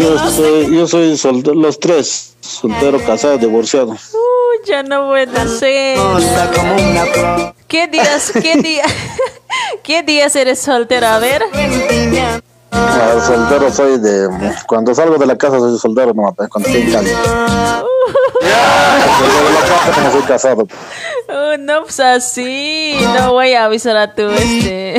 Yo soy, yo soy soltero, los tres, soltero, casado, divorciado. Ya no puede ser. ¿Qué días, qué día, qué días eres soltero? A ver. Ah, soltero soy de, cuando salgo de la casa soy soltero, no, pe, cuando estoy en casa. Cuando salgo de la casa como soy casado. Oh, no, pues así. No voy a avisar a tu este.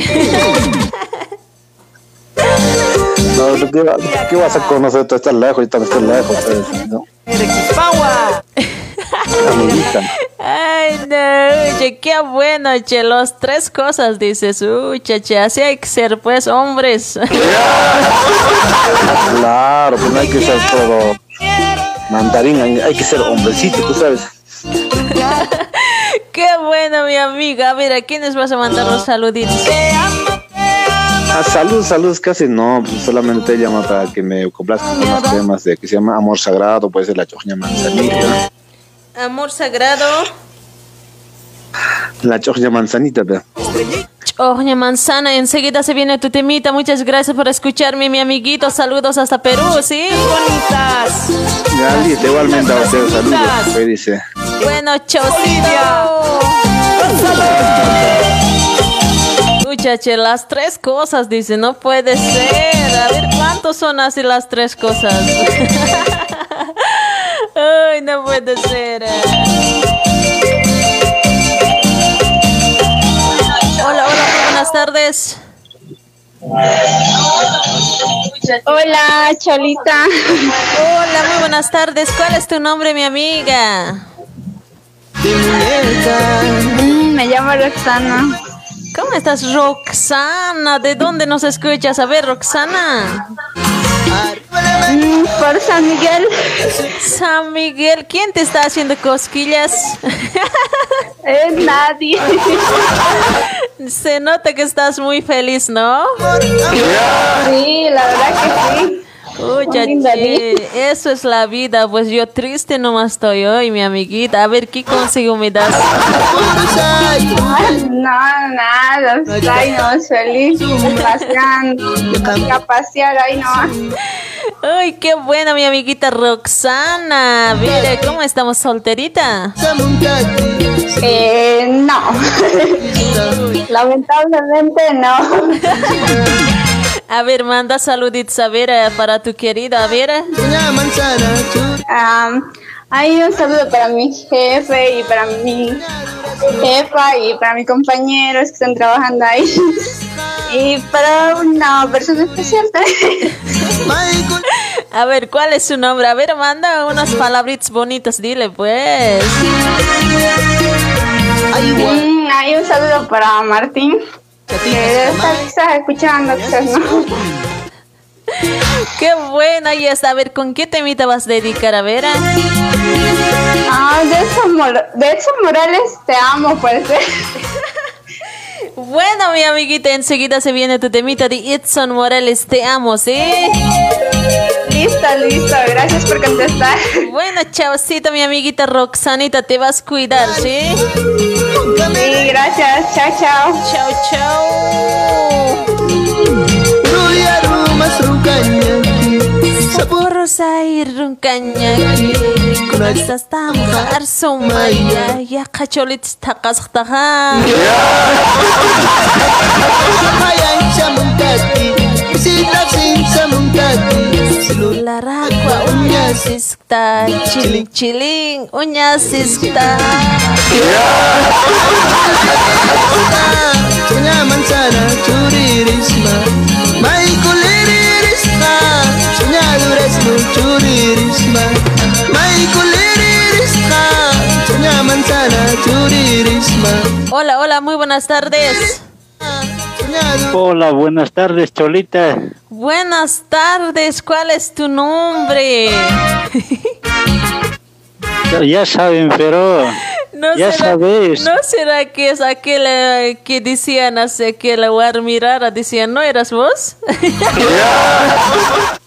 No, ¿qué, va- qué vas a conocer? Tú estás lejos, yo también estoy lejos. pues, ¿no? Ay, no, oye, qué bueno, che, los tres cosas dices, uy, che, así hay que ser, pues, hombres. Claro, pues no hay que ser todo mandarín, hay que ser hombrecito, tú sabes. qué bueno, mi amiga. A ver, ¿a quiénes vas a mandar los saluditos? Ah, salud, salud, casi no, pues solamente te llama para que me complazca con los temas de que se llama Amor Sagrado, puede ser la choña manzanita. Amor sagrado. La choña manzanita, pe. Oye, manzana, enseguida se viene tu temita. Muchas gracias por escucharme, mi amiguito. Saludos hasta Perú, ¿sí? Bonitas. Gali, igualmente a usted, saludos. ¿Qué dice? Bueno, chocito. Muchacha, las tres cosas, dice, no puede ser. A ver, ¿cuántos son así las tres cosas? Ay, no puede ser. Hola, hola, buenas tardes. Hola, Cholita. Hola, muy buenas tardes. ¿Cuál es tu nombre, mi amiga? Mm, me llamo Roxana. ¿Cómo estás, Roxana? ¿De dónde nos escuchas? A ver, Roxana. Mm, por San Miguel. San Miguel, ¿quién te está haciendo cosquillas? Es nadie. Se nota que estás muy feliz, ¿no? Sí, la verdad que sí. Chachi, eso es la vida, pues yo triste nomás estoy hoy, mi amiguita. A ver, ¿qué consigo me das? No, nada. Ay, no, feliz. Paseando. A pasear, ay, no. Ay, qué buena mi amiguita Roxana. Mire, ¿cómo estamos? ¿Solterita? Eh, no. Lamentablemente no. A ver, manda saluditos a ver eh, para tu querida, a ver. eh. Am, hay un saludo para mi jefe y para mi jefa y para mis compañeros que están trabajando ahí. Y para una persona especial también. A ver, ¿cuál es su nombre? A ver, manda unas palabritas bonitas, dile pues. Mm, hay un saludo para Martín. Quizás escuchando, quizás no. Qué buena y es. A ver, ¿con qué temita vas a dedicar? A ver. eh? Ah, de Edson, Mor- de Edson Morales, te amo, puede ser. Bueno, mi amiguita, enseguida se viene tu temita de Edson Morales. Te amo, ¿sí? Listo, listo. Gracias por contestar. Bueno, chaucito, mi amiguita Roxanita, te vas a cuidar, ¿sí? Sí, gracias. Chao, chao. Chao, chao. Sabor say runkañaki Kunastas tamjar sumaya. Ya sinapsin sa mong tati Larakwa unya sista Chiling chiling unya sista Unya mansana curi risma May kuliri risma Unya duresno curi risma May kuliri risma Unya mansana curi risma Hola, hola, muy buenas tardes. Hola, buenas tardes, Cholita. Buenas tardes, ¿cuál es tu nombre? Ya saben, pero No ya será, sabes. ¿No será que es aquel eh, que decían hace que la Guarmirara decían, ¿no eras vos?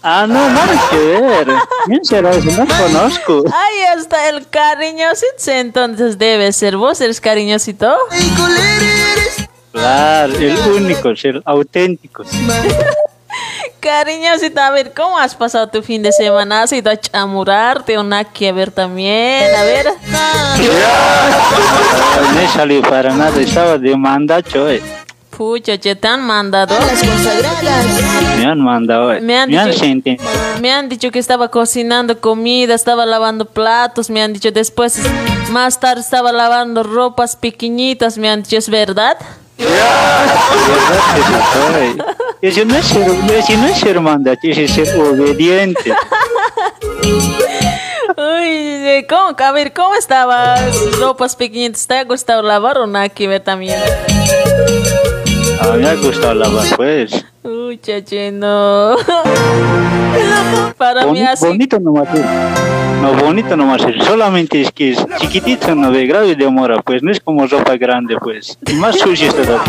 Ah, no, nada que ver. ¿Quién será ese? No conozco. Ahí está el cariñosito, entonces debe ser vos, eres cariñosito. Claro, el único, el auténtico. Cariñosito, a ver, ¿cómo has pasado tu fin de semana? ¿Has ido a chamurarte o nada que ver también? A ver. No he salido para nada, estaba de mandacho, eh. Pucha, che, te han mandado. Me han mandado, eh. Me han Me han dicho- sentido. Me han dicho que estaba cocinando comida, estaba lavando platos, me han dicho después, más tarde estaba lavando ropas pequeñitas, me han dicho, ¿es verdad? Ese no es ser, ese no es ser ese es ser obediente. Uy, ¿cómo? A ver, ¿cómo estabas? Ropas pequeñitas, ¿te ha gustado lavar o nada que ver también? A mí me ha gustado lavar, pues. Uy, chache, no. Para mí Boni- así. Bonito nomás. No, bonito nomás es. Solamente es que es chiquitito, no ve grado y demora, pues. No es como ropa grande, pues. Y más sucio todavía.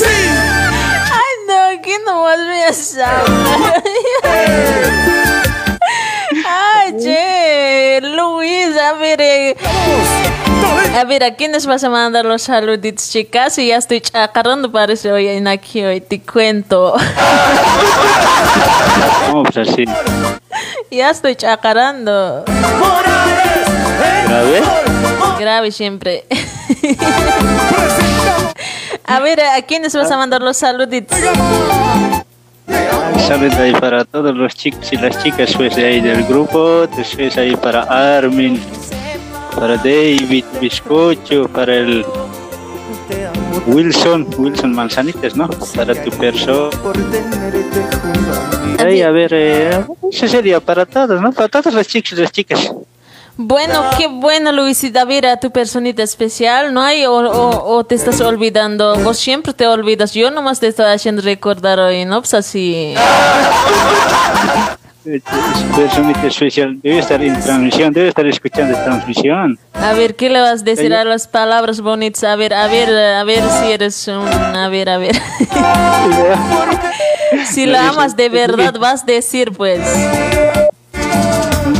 Ay, no, que nomás me asaba. Ay, che, Luis, a ver, eh, A ver, ¿a quiénes vas a mandar los saluditos, chicas? Y ya estoy chacarrando, parece hoy en aquí hoy, te cuento. No, pues así. Ya estoy chacarando. Grave. Grave siempre. a ver, ¿a quiénes vas a mandar los saluditos? Saludos ahí para todos los chicos y las chicas pues de ahí del grupo. Después ahí para Armin, para David, Bizcocho, para el Wilson, Wilson Manzanitas, ¿no? Para tu persona. Ahí, a ver, eh, eso sería para todos, ¿no? Para todas las chicas y las chicas. Bueno, qué bueno, Luisita. Mira, tu personita especial, ¿no hay? O, o, o te estás olvidando. Vos siempre te olvidas. Yo nomás te estoy haciendo recordar hoy, ¿no? Pues así. Eh, Su personita especial debe estar en transmisión, debe estar escuchando transmisión. A ver, ¿qué le vas a decir a las palabras bonitas? A ver, a ver, a ver si eres un... A ver, a ver. si la amas de verdad, vas a decir, pues.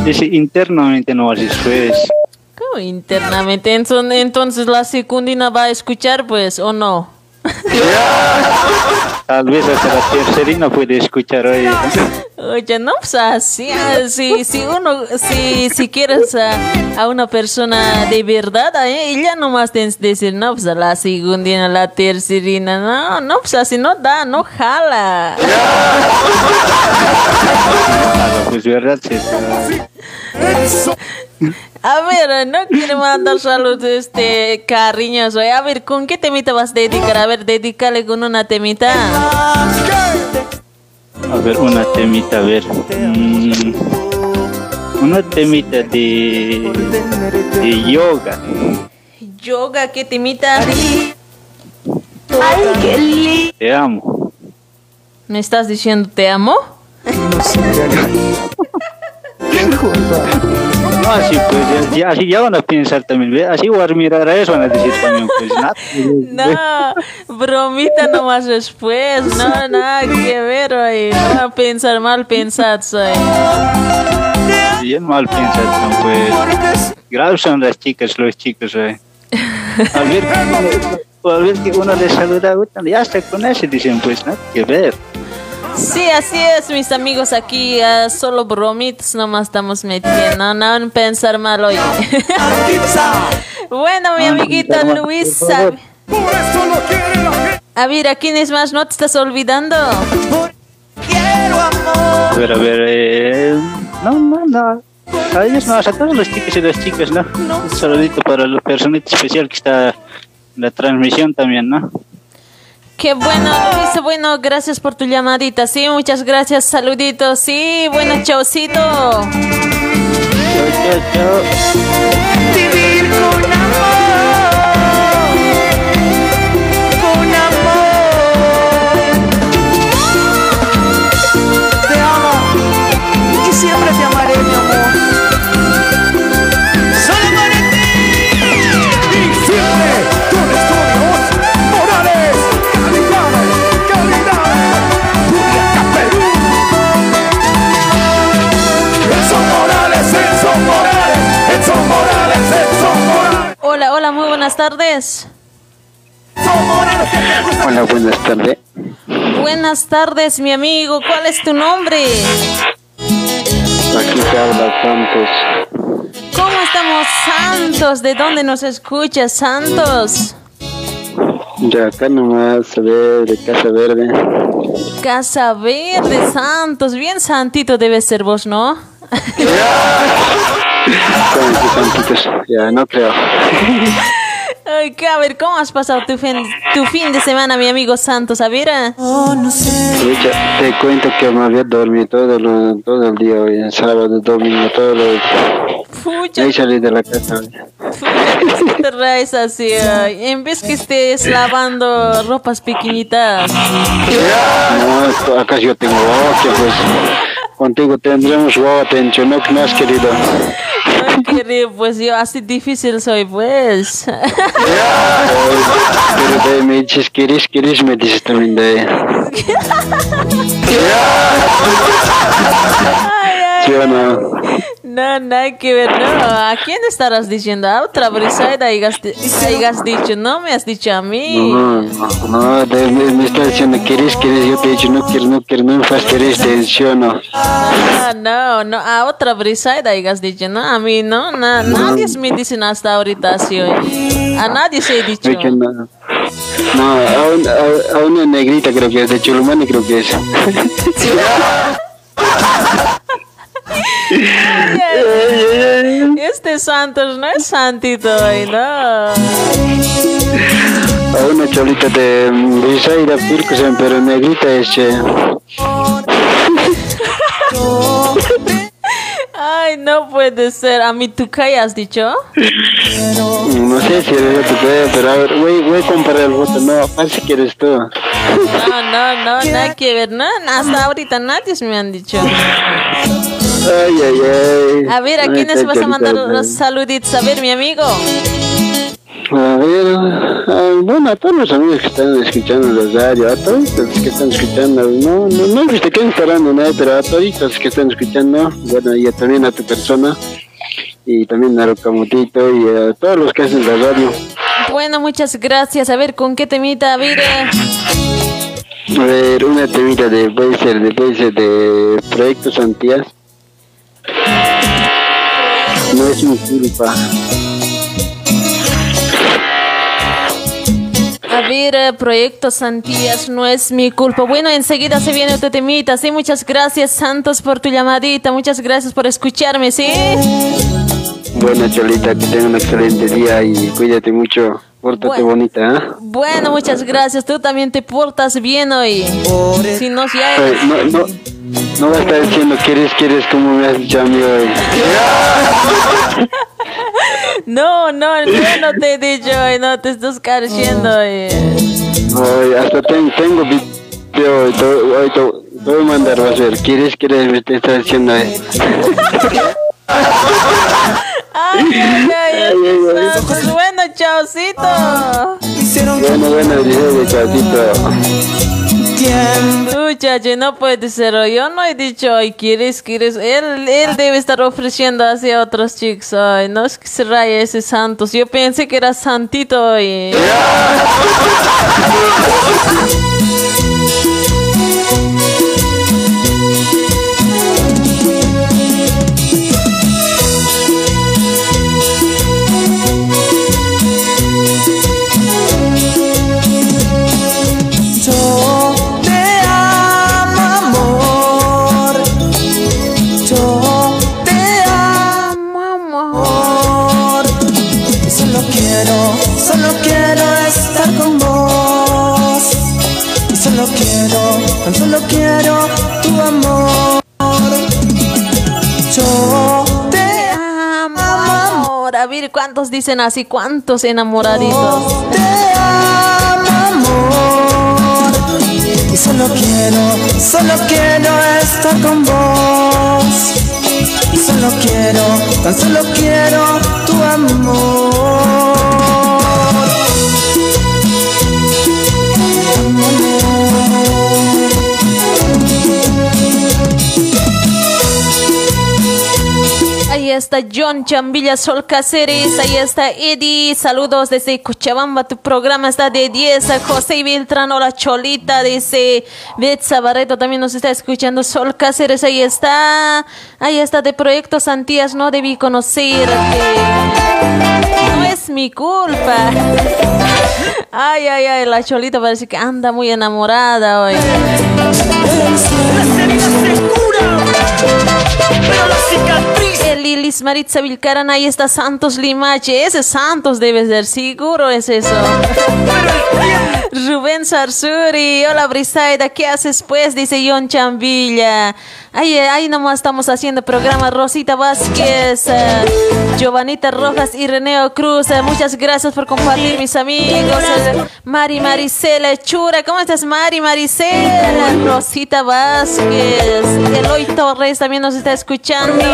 Dice, internamente no haces pues. ¿Cómo internamente? Entonces, entonces la secundina va a escuchar, pues, ¿o no? Tal vez hasta la tercerina puede escuchar hoy. Oye, no, pues así, ah, si, si uno, si, si quieres a, a una persona de verdad, a ella nomás tienes que decir, no, pues a la segundina, a la tercerina, no, no, pues así no da, no jala. Claro, pues verdad, sí. A ver, no quiere mandar saludos, este, cariños, oye, a ver, ¿con qué temita vas a dedicar? A ver, dedícale con una temita. A ver, una temita, a ver. Mm, una temita de, de yoga. Yoga, ¿qué temita? Ay, qué lindo. Te amo. ¿Me estás diciendo te amo? No, así pues, ya, así ya van a pensar también, ¿ve? Así voy a mirar a eso, van a decir también, pues, nada. No, bromita nomás después, no, nada que ver, oye, no pensar mal pensar, soy. Bien mal pensaron, pues. Graves son las chicas, los chicos, ¿eh? Al ver, al ver que uno les saluda, ya está con eso, dicen, pues, nada que ver. Sí, así es, mis amigos, aquí ah, solo bromitas nomás estamos metiendo, no en pensar mal, oye. bueno, mi amiguita Luisa. A ver, ¿a quiénes más no te estás olvidando? A ver, a ver, eh, no, no, no. A ellos no, a todos los chicos y las chicas, ¿no? Un saludito para la personita especial que está en la transmisión también, ¿no? Qué bueno, Luisa, bueno, gracias por tu llamadita, sí, muchas gracias, saluditos, sí, bueno, chaucito. Chao, chao, chao. Vivir con amor, buenas tardes. Hola, buenas tardes. Buenas tardes, mi amigo, ¿cuál es tu nombre? Aquí te habla Santos. ¿Cómo estamos, Santos? ¿De dónde nos escuchas, Santos? De acá nomás, de Casa Verde. Casa Verde, Santos, bien santito debe ser vos, ¿no? Ya no creo. Ay, que, a ver, ¿cómo has pasado tu fin, tu fin de semana, mi amigo Santos? A ver, ah. Escucha, te cuento que me había dormido todo, lo- todo el día hoy, el sábado, domingo, todo el Pucha, Ahí salí de la casa. pucha, que te traes así, ay. En vez que estés lavando ropas pequeñitas. No, acá yo tengo ocho, pues. Contigo tendremos guagua, tencho, no que más querido. Ay, querido, pues yo así difícil soy, pues. Pero de ahí me dices, ¿quieres, quieres? Me dices también de ahí. Ay, ay. ¿Sí o no? No, no, nada que ver, no. ¿A quién estarás diciendo? A otra Brisaida hayas, hayas dicho, no me has dicho a mí. No, no, no, me, me está diciendo, ¿quieres, quieres? Yo te he dicho, no quieres, no quieres, no me fastidies, te menciono. Ah, no, no, a otra Brisaida hayas dicho, no, a mí no, na- nadie me dicen hasta ahorita así hoy. A nadie se he dicho. No. No, a, un- a- a una negrita creo que es, de Chulumani creo que es. Este Santos no es santito hoy, no. A una cholita de Brisaira Pirkusen, pero negrita es che. Ay, no puede ser. ¿A mí tú qué has dicho? No sé si eres tu pe, pero a ver, voy, voy a comparar el voto. No, parece que eres tú. No, no, no, nada que ver, no. Hasta ahorita nadie me han dicho. Ay, ay, ay. A ver, ¿a Ay, quiénes vas a mandar los saluditos? A ver, mi amigo. A ver, bueno, a todos los amigos que están escuchando la radio, a todos los que están escuchando, no, no, no están parando, ¿no? pero a todos los que están escuchando, bueno, y también a tu persona, y también a Rocamutito, y a todos los que hacen la radio. Bueno, muchas gracias. A ver, ¿con qué temita? Eh, A ver, una temita de, puede ser, de, puede ser de Proyecto Santías. No es mi culpa. a ver, eh, Proyecto Santías, no es mi culpa. Bueno, enseguida se viene otro temita. Sí, muchas gracias, Santos, por tu llamadita. Muchas gracias por escucharme, ¿sí? Buena Cholita, que tenga un excelente día y cuídate mucho. Pórtate Bueno. bonita, ¿ah? Bueno, muchas gracias. Tú también te portas bien hoy. Si no, ya... No, no, no va a estar diciendo quieres, quieres como me has dicho a mí hoy. No, no, yo no te he dicho hoy, no te estás careciendo hoy. Hoy hasta ten- tengo video, hoy te, voy a mandar, va a ser, quieres, quieres, me te está diciendo eh. Ay, ay, ay, ay, pues bueno, chaucito. Bueno, bueno, Muchacho, no puede ser. Yo no he dicho hoy, quieres, quieres. Él, él debe estar ofreciendo hacia otros chicos hoy. No es que se raya ese Santos. Yo pensé que era santito hoy. a ver, ¿cuántos dicen así? ¿Cuántos enamoraditos? te amo, amor. Y solo quiero, solo quiero estar con vos. Y solo quiero, tan solo quiero tu amor. Está John Chambilla Sol Cáceres, ahí está Eddie, saludos desde Cochabamba, tu programa está de 10, a José Beltrán, hola Cholita, dice Betsa Barreto, también nos está escuchando Sol Cáceres, ahí está, ahí está de Proyecto Santías, no debí conocerte, no es mi culpa. Ay, ay, ay, la Cholita parece que anda muy enamorada hoy. El Lilis Maritza Vilcaran, ahí está Santos Limache. Ese Santos debe ser, seguro es eso. Rubén Sarsuri, hola Brisaida, ¿qué haces pues? Dice John Chambilla. Ahí, ahí nomás estamos haciendo programa Rosita Vázquez, eh, Giovanita Rojas y Reneo Cruz. eh, muchas gracias por compartir, mis amigos. eh, Mari Maricela Chura, ¿cómo estás, Mari Maricela? Rosita Vázquez, Eloy Torres también nos está escuchando.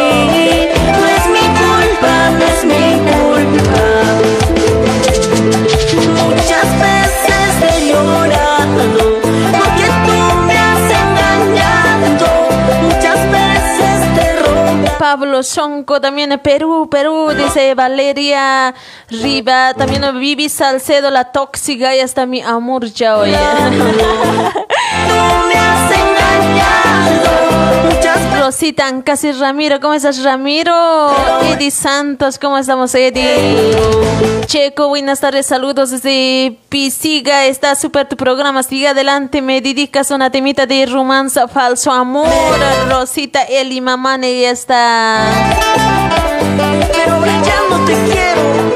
Pablo Sonco, también Perú, Perú, dice Valeria Riva, también Vivi Salcedo, la tóxica, y hasta mi amor ya oye. Rosita casi Ramiro, ¿cómo estás Ramiro? Eddie Santos, ¿cómo estamos Eddie? Checo, buenas tardes, saludos desde Pisiga, está súper tu programa, sigue adelante, me dedicas una temita de romanza, falso amor, Rosita Eli Mamane y está... Pero brillando te quiero.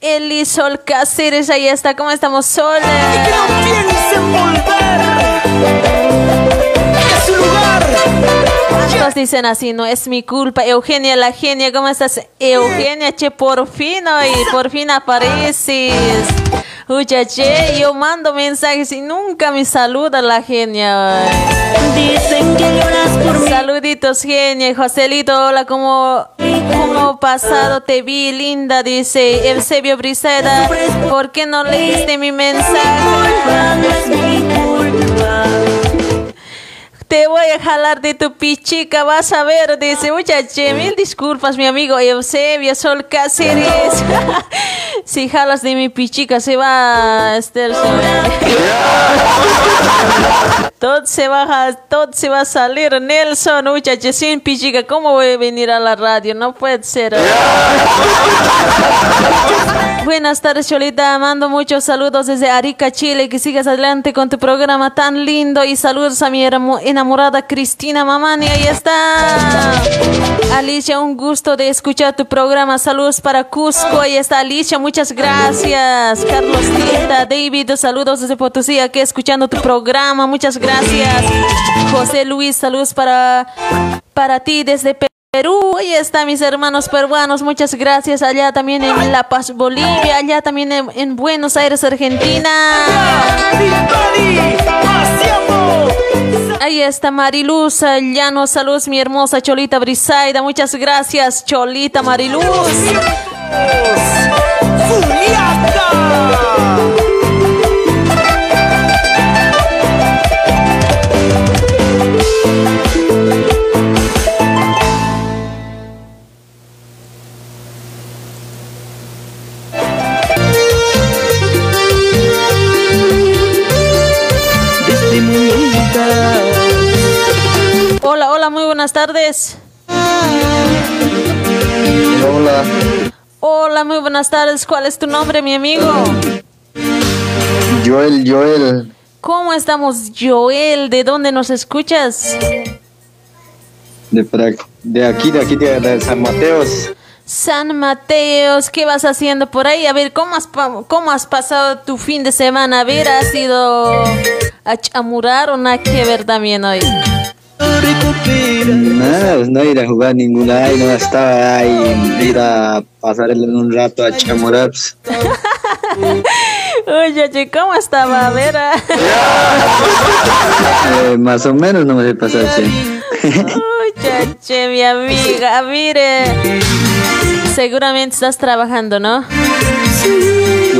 Eli Sol Cáceres, ahí está, ¿cómo estamos Sol? Y que no piensen volver. Es su lugar. Todos dicen así, no es mi culpa. Eugenia, la genia, ¿cómo estás? Eugenia, che, por fin hoy, por fin apareces. Uya, che, yo mando mensajes y nunca me saluda la genia. Dicen que lloras por. Saluditos, genia. Joselito, hola, ¿cómo, cómo pasado? Te vi, linda, dice Eusebio Briseda. ¿Por qué no leíste mi mensaje? Te voy a jalar de tu pichica, vas a ver, dice muchache, mil disculpas, mi amigo Eusebio Sol Cáceres. si jalas de mi pichica, se va a estar. todo se va, a- todo se va a salir, Nelson, muchache, sin pichica, ¿cómo voy a venir a la radio? No puede ser. Buenas tardes, Cholita. Mando muchos saludos desde Arica, Chile. Que sigas adelante con tu programa tan lindo. Y saludos a mi enamorada Cristina Mamani. Ahí está. Alicia, un gusto de escuchar tu programa. Saludos para Cusco. Ahí está Alicia. Muchas gracias. Carlos Tinta, David, saludos desde Potosí. Aquí escuchando tu programa. Muchas gracias. José Luis, saludos para, para ti desde Perú. Perú, ahí están mis hermanos peruanos, muchas gracias. Allá también en La Paz, Bolivia, allá también en, en Buenos Aires, Argentina. Ahí está Mariluz Llano, saludos mi hermosa Cholita Brisaida, muchas gracias Cholita Mariluz. Buenas tardes. Hola, Hola, muy buenas tardes. ¿Cuál es tu nombre, mi amigo? Joel, Joel. ¿Cómo estamos, Joel? ¿De dónde nos escuchas? De, de aquí, de aquí, de, de San Mateos. San Mateos, ¿qué vas haciendo por ahí? A ver, ¿cómo has, pa- cómo has pasado tu fin de semana? A ver, ¿has ido a chamurar o nada que ver también hoy? Nada, pues no ir a jugar ningún lado, no estaba ahí, ir a pasar el- un rato a chamorar. pues. Oye, ¿cómo estaba? A ver, ah. Eh, más o menos no me sé pasar, che. Oye, mi amiga, mire. Seguramente estás trabajando, ¿no?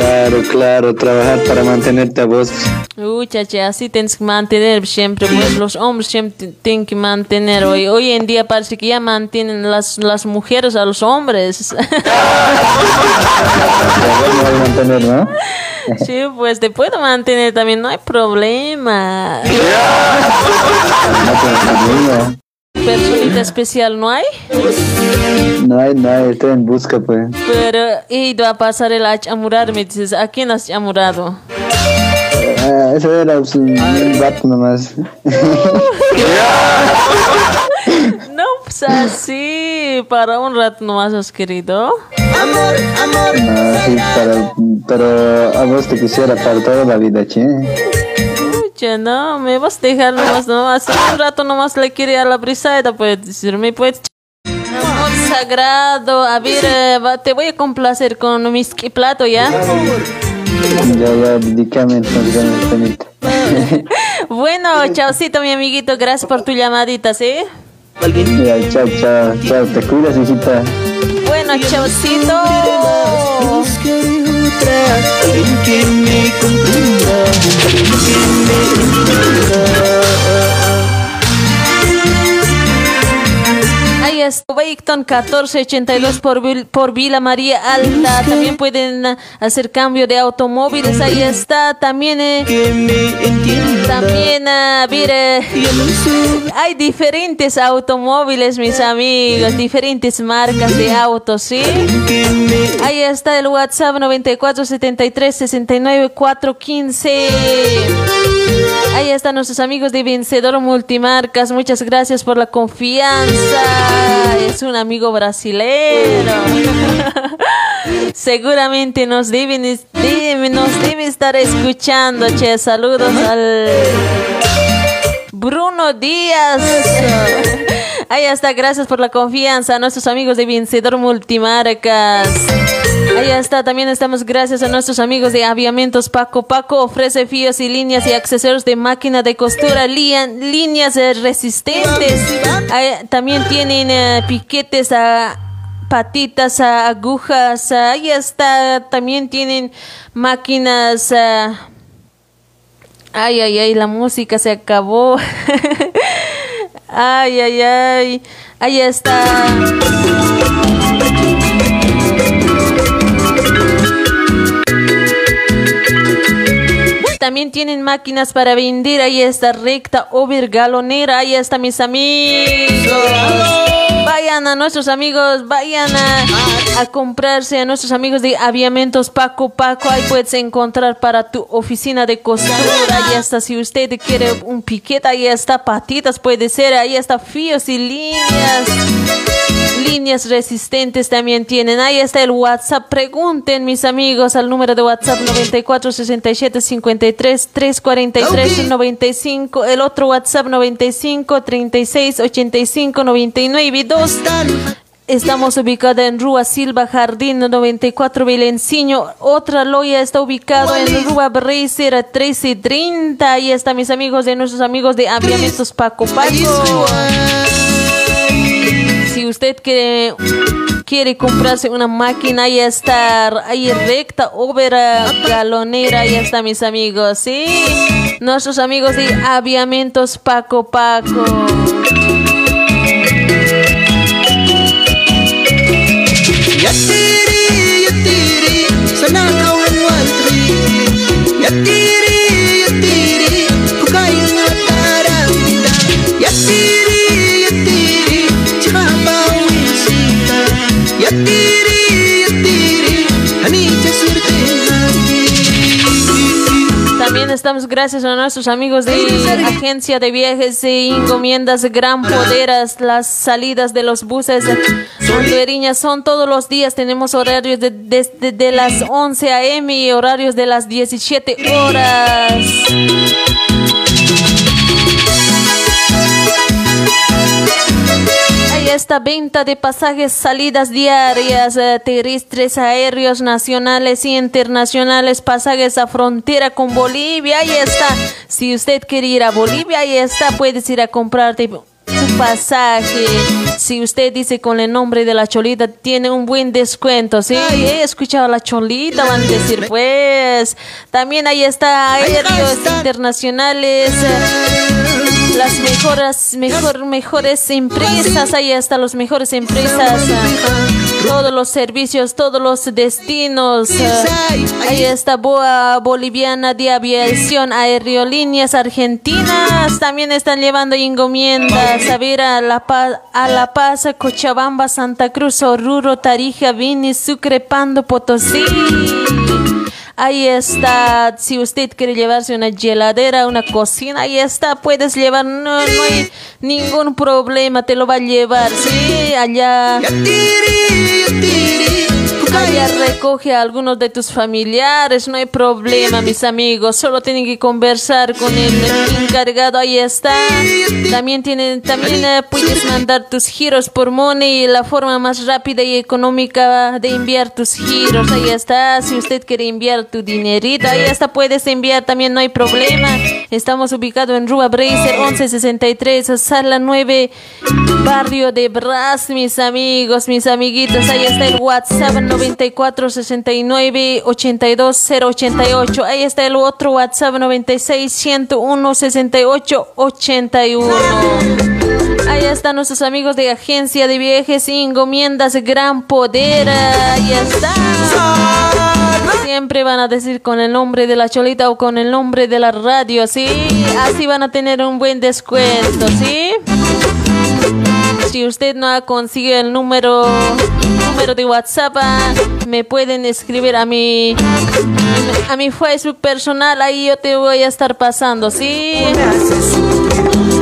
Claro, claro, trabajar para mantenerte a vos. Uy, chache, así tienes que mantener siempre, pues los hombres siempre tienen que mantener. Hoy, hoy en día parece que ya mantienen las, las mujeres a los hombres. No mantener, ¿no? sí, pues te puedo mantener también, no hay problema. Personita especial no hay, No hay, no hay, estoy en busca, pues. pero he ido a pasar el a chamurar, me dices, ¿a quién has chamurado? Ah, eso era un rato nomás. No, pues así, para un rato nomás has querido. No, sí, para, pero a vos te quisiera para toda la vida, che. No, me vas a dejar nomás, no, hace un rato nomás le quería a la brisada, puedes decirme, pues. Amor sagrado, a ver, eh, te voy a complacer con mi ski plato, ¿ya? Ya, ya, entonces temita. Bueno, chaucito, mi amiguito, gracias por tu llamadita, ¿sí? Ya, chao, chao, chao, te cuidas, hijita. Bueno, chaucito. Buscaré otra, alguien que me comprenda, alguien que me entienda. Wayton 1482 por, por Vila María Alta. También pueden hacer cambio de automóviles. Ahí está. También, eh, también, ah, mire, hay diferentes automóviles, mis amigos, diferentes marcas de autos, ¿sí? Ahí está el WhatsApp 9473 69 415. Ahí están nuestros amigos de Vencedor Multimarcas. Muchas gracias por la confianza. Es un amigo brasilero. Seguramente nos deben, debe- nos debe estar escuchando. Che, saludos al Bruno Díaz. Ahí está, gracias por la confianza a nuestros amigos de Vencedor Multimarcas. Ahí está, también estamos gracias a nuestros amigos de Aviamentos Paco. Paco ofrece fíos y líneas y accesorios de máquina de costura, lían- líneas eh, resistentes. También tienen eh, piquetes a patitas, a agujas. ah, Ahí está, también tienen máquinas. ah, Ay, ay, ay, la música se acabó. ay, ay, ay. Ahí está. También tienen máquinas para vender. Ahí está recta, over galonera. Ahí está mis amigos. Vayan a nuestros amigos, vayan a, a comprarse a nuestros amigos de aviamentos Paco Paco. Ahí puedes encontrar para tu oficina de costura. Ahí está, si usted quiere un piquete, ahí está patitas, puede ser. Ahí está fíos y líneas. Líneas resistentes también tienen. Ahí está el WhatsApp. Pregunten, mis amigos, al número de WhatsApp 94 67 53 343 95. El otro WhatsApp 95 36 85 99 2. Estamos ubicados en Rúa Silva Jardín 94 Vilenciño. Otra loya está ubicado en Rúa Bracer 1330. Ahí están mis amigos de nuestros amigos de Aviamentos Paco Paco. Usted quiere, quiere comprarse una máquina, ahí está, ahí recta, over galonera, ahí está mis amigos, ¿sí? Nuestros amigos de Aviamentos Paco Paco. También estamos gracias a nuestros amigos de Agencia de Viajes y Encomiendas Gran Poderas. Las salidas de los buses hondureñas son todos los días. Tenemos horarios de- desde de las 11 a.m. y horarios de las 17 horas. Está venta de pasajes, salidas diarias, eh, terrestres, aéreos, nacionales y internacionales, pasajes a frontera con Bolivia. Ahí está. Si usted quiere ir a Bolivia, ahí está. Puedes ir a comprarte tu pasaje. Si usted dice con el nombre de la Cholita, tiene un buen descuento. Sí, he escuchado a la Cholita, van a decir, pues. También ahí está aéreos internacionales. Las mejoras, mejor, mejores empresas, ahí están las mejores empresas, ah, todos los servicios, todos los destinos, ah, ahí está Boa Boliviana de Aviación, Aerolíneas Argentinas, también están llevando encomiendas a ver a La Paz, a La Paz, Cochabamba, Santa Cruz, Oruro, Tarija, Vini, Sucre, Pando, Potosí. Ahí está, si usted quiere llevarse una heladera, una cocina, ahí está, puedes llevar, no, no hay ningún problema, te lo va a llevar, sí, allá. Recoge a algunos de tus familiares, no hay problema, mis amigos. Solo tienen que conversar con el encargado. Ahí está. También tienen, también eh, puedes mandar tus giros por Money, la forma más rápida y económica de enviar tus giros. Ahí está. Si usted quiere enviar tu dinerito, ahí está. Puedes enviar también, no hay problema. Estamos ubicados en Rua Bracer 1163, sala 9, barrio de Bras, mis amigos, mis amiguitos. Ahí está el WhatsApp 94 69 82 088. Ahí está el otro WhatsApp 96 101 68 81. Ahí están nuestros amigos de Agencia de Viajes y Encomiendas Gran Poder. Ahí está. Siempre van a decir con el nombre de la cholita o con el nombre de la radio, ¿sí? Así van a tener un buen descuento, ¿sí? Si usted no ha conseguido el número, número de WhatsApp, me pueden escribir a mi, a mi Facebook personal, ahí yo te voy a estar pasando, ¿sí?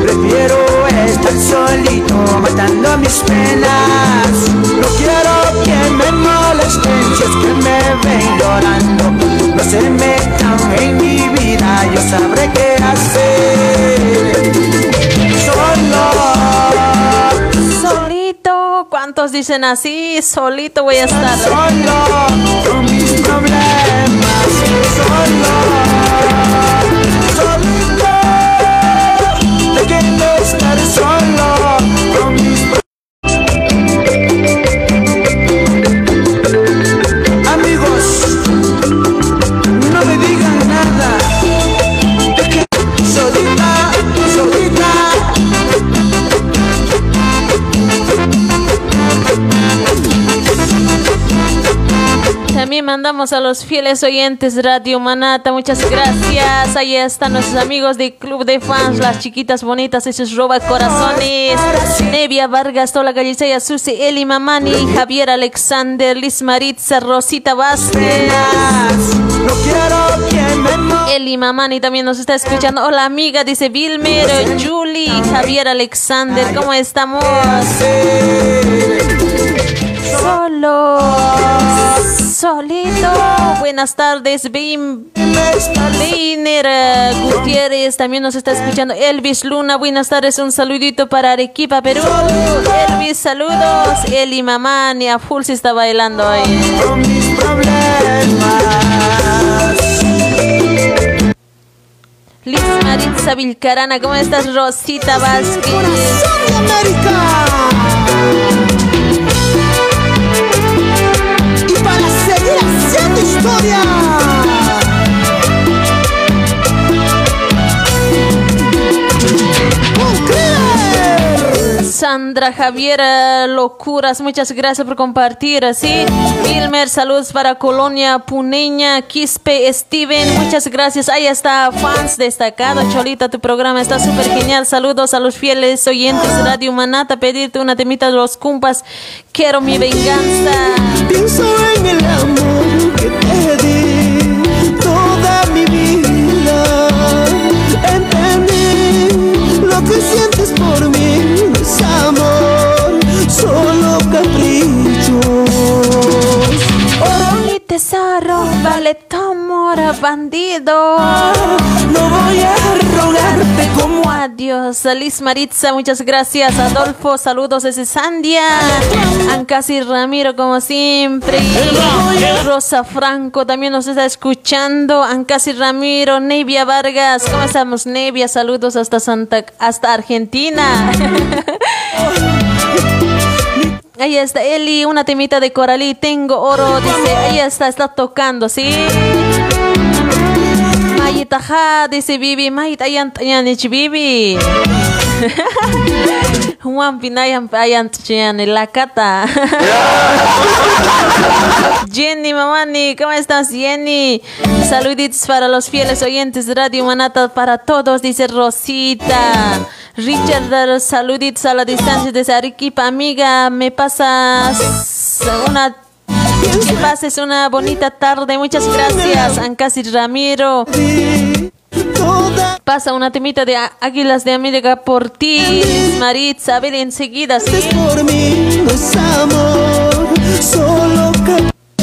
Prefiero estar solito matando mis penas. No quiero que me molesten si es que me ven llorando. No se metan en mi vida, yo sabré qué hacer. Solo. ¿Cuántos dicen así? Solito voy a estar. Solo con mis problemas. Solo. Solito. También mandamos a los fieles oyentes Radio Manata, muchas gracias. Ahí están nuestros amigos de Club de Fans, las chiquitas bonitas, esos roba corazones. Nevia Vargas, Tola Gallicea, Susi, Eli Mamani, Javier Alexander, Liz Maritza, Rosita Vázquez. Eli Mamani también nos está escuchando. Hola amiga, dice Vilmer, Julie, Javier Alexander, ¿cómo estamos? Solo, solito. Buenas tardes, Bim. Leiner eh, Gutiérrez también nos está escuchando. Elvis Luna, buenas tardes. Un saludito para Arequipa, Perú. Elvis, saludos. Eli Mamani, a full se está bailando ahí. con mis problemas. Liz Maritza Vilcarana, ¿cómo estás? Rosita Vázquez. ¡Corazón de América! Sandra Javier Locuras, muchas gracias por compartir. Así, Wilmer, saludos para Colonia Puneña, Quispe, Steven, muchas gracias. Ahí está, fans destacado. Cholita, tu programa está súper genial. Saludos a los fieles oyentes de Radio Manata. Pedirte una temita de los cumpas. Quiero mi venganza. Pienso en el amor lo que sientes por mí no es amor, solo caprichos. Tesoro, vale tu amor, bandido. No voy a rogarte como Adiós, Liz Maritza, muchas gracias. Adolfo, saludos desde Sandia. Ancasi Ramiro, como siempre. Rosa Franco también nos está escuchando. Ancasi Ramiro, Nevia Vargas, ¿cómo estamos, Nevia? Saludos hasta Santa, hasta Argentina. Ahí está Eli, una temita de Coralí, tengo oro, dice, ahí está, está tocando, ¿sí? Mayitaja, dice Bibi, Mayit ayan ayan ich Bibi. Juan Pinayan ayan chian la cata. Jenny Mamani, ¿cómo estás Jenny? Saluditos para los fieles oyentes de Radio Manata para todos, dice Rosita. Richard, saluditos a la distancia desde Arequipa, amiga, me pasas una que pases una bonita tarde. Muchas gracias, Ancasi Ramiro. Pasa una temita de Águilas de América por ti, Maritza. A enseguida, sí. por mí no es.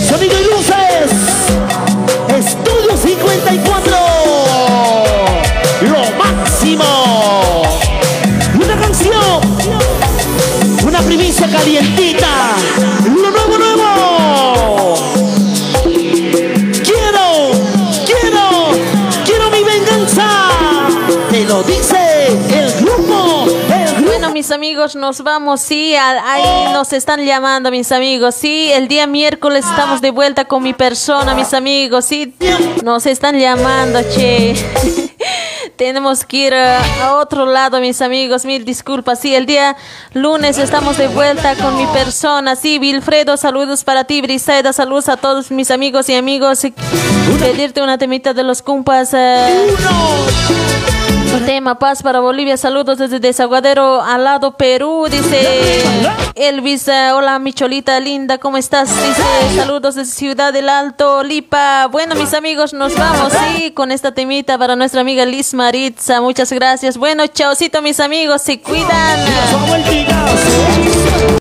Sonido y luces, Estudio 54, lo máximo. Una canción, una primicia calientita, mis amigos, nos vamos, sí, ahí nos están llamando, mis amigos, sí, el día miércoles estamos de vuelta con mi persona, mis amigos, sí, nos están llamando, che. Tenemos que ir a, otro lado, mis amigos. Mil disculpas. Sí, el día lunes estamos de vuelta con mi persona. Sí, Wilfredo, saludos para ti. Brisaida, saludos a todos mis amigos y amigos. Pedirte una temita de los cumpas. eh, Tema Paz para Bolivia, saludos desde Desaguadero al lado Perú, dice Elvis, hola mi cholita linda, ¿cómo estás? Dice saludos desde Ciudad del Alto, Lipa. Bueno mis amigos, nos vamos, sí, con esta temita para nuestra amiga Liz Maritza, muchas gracias. Bueno, chaocito mis amigos, se cuidan.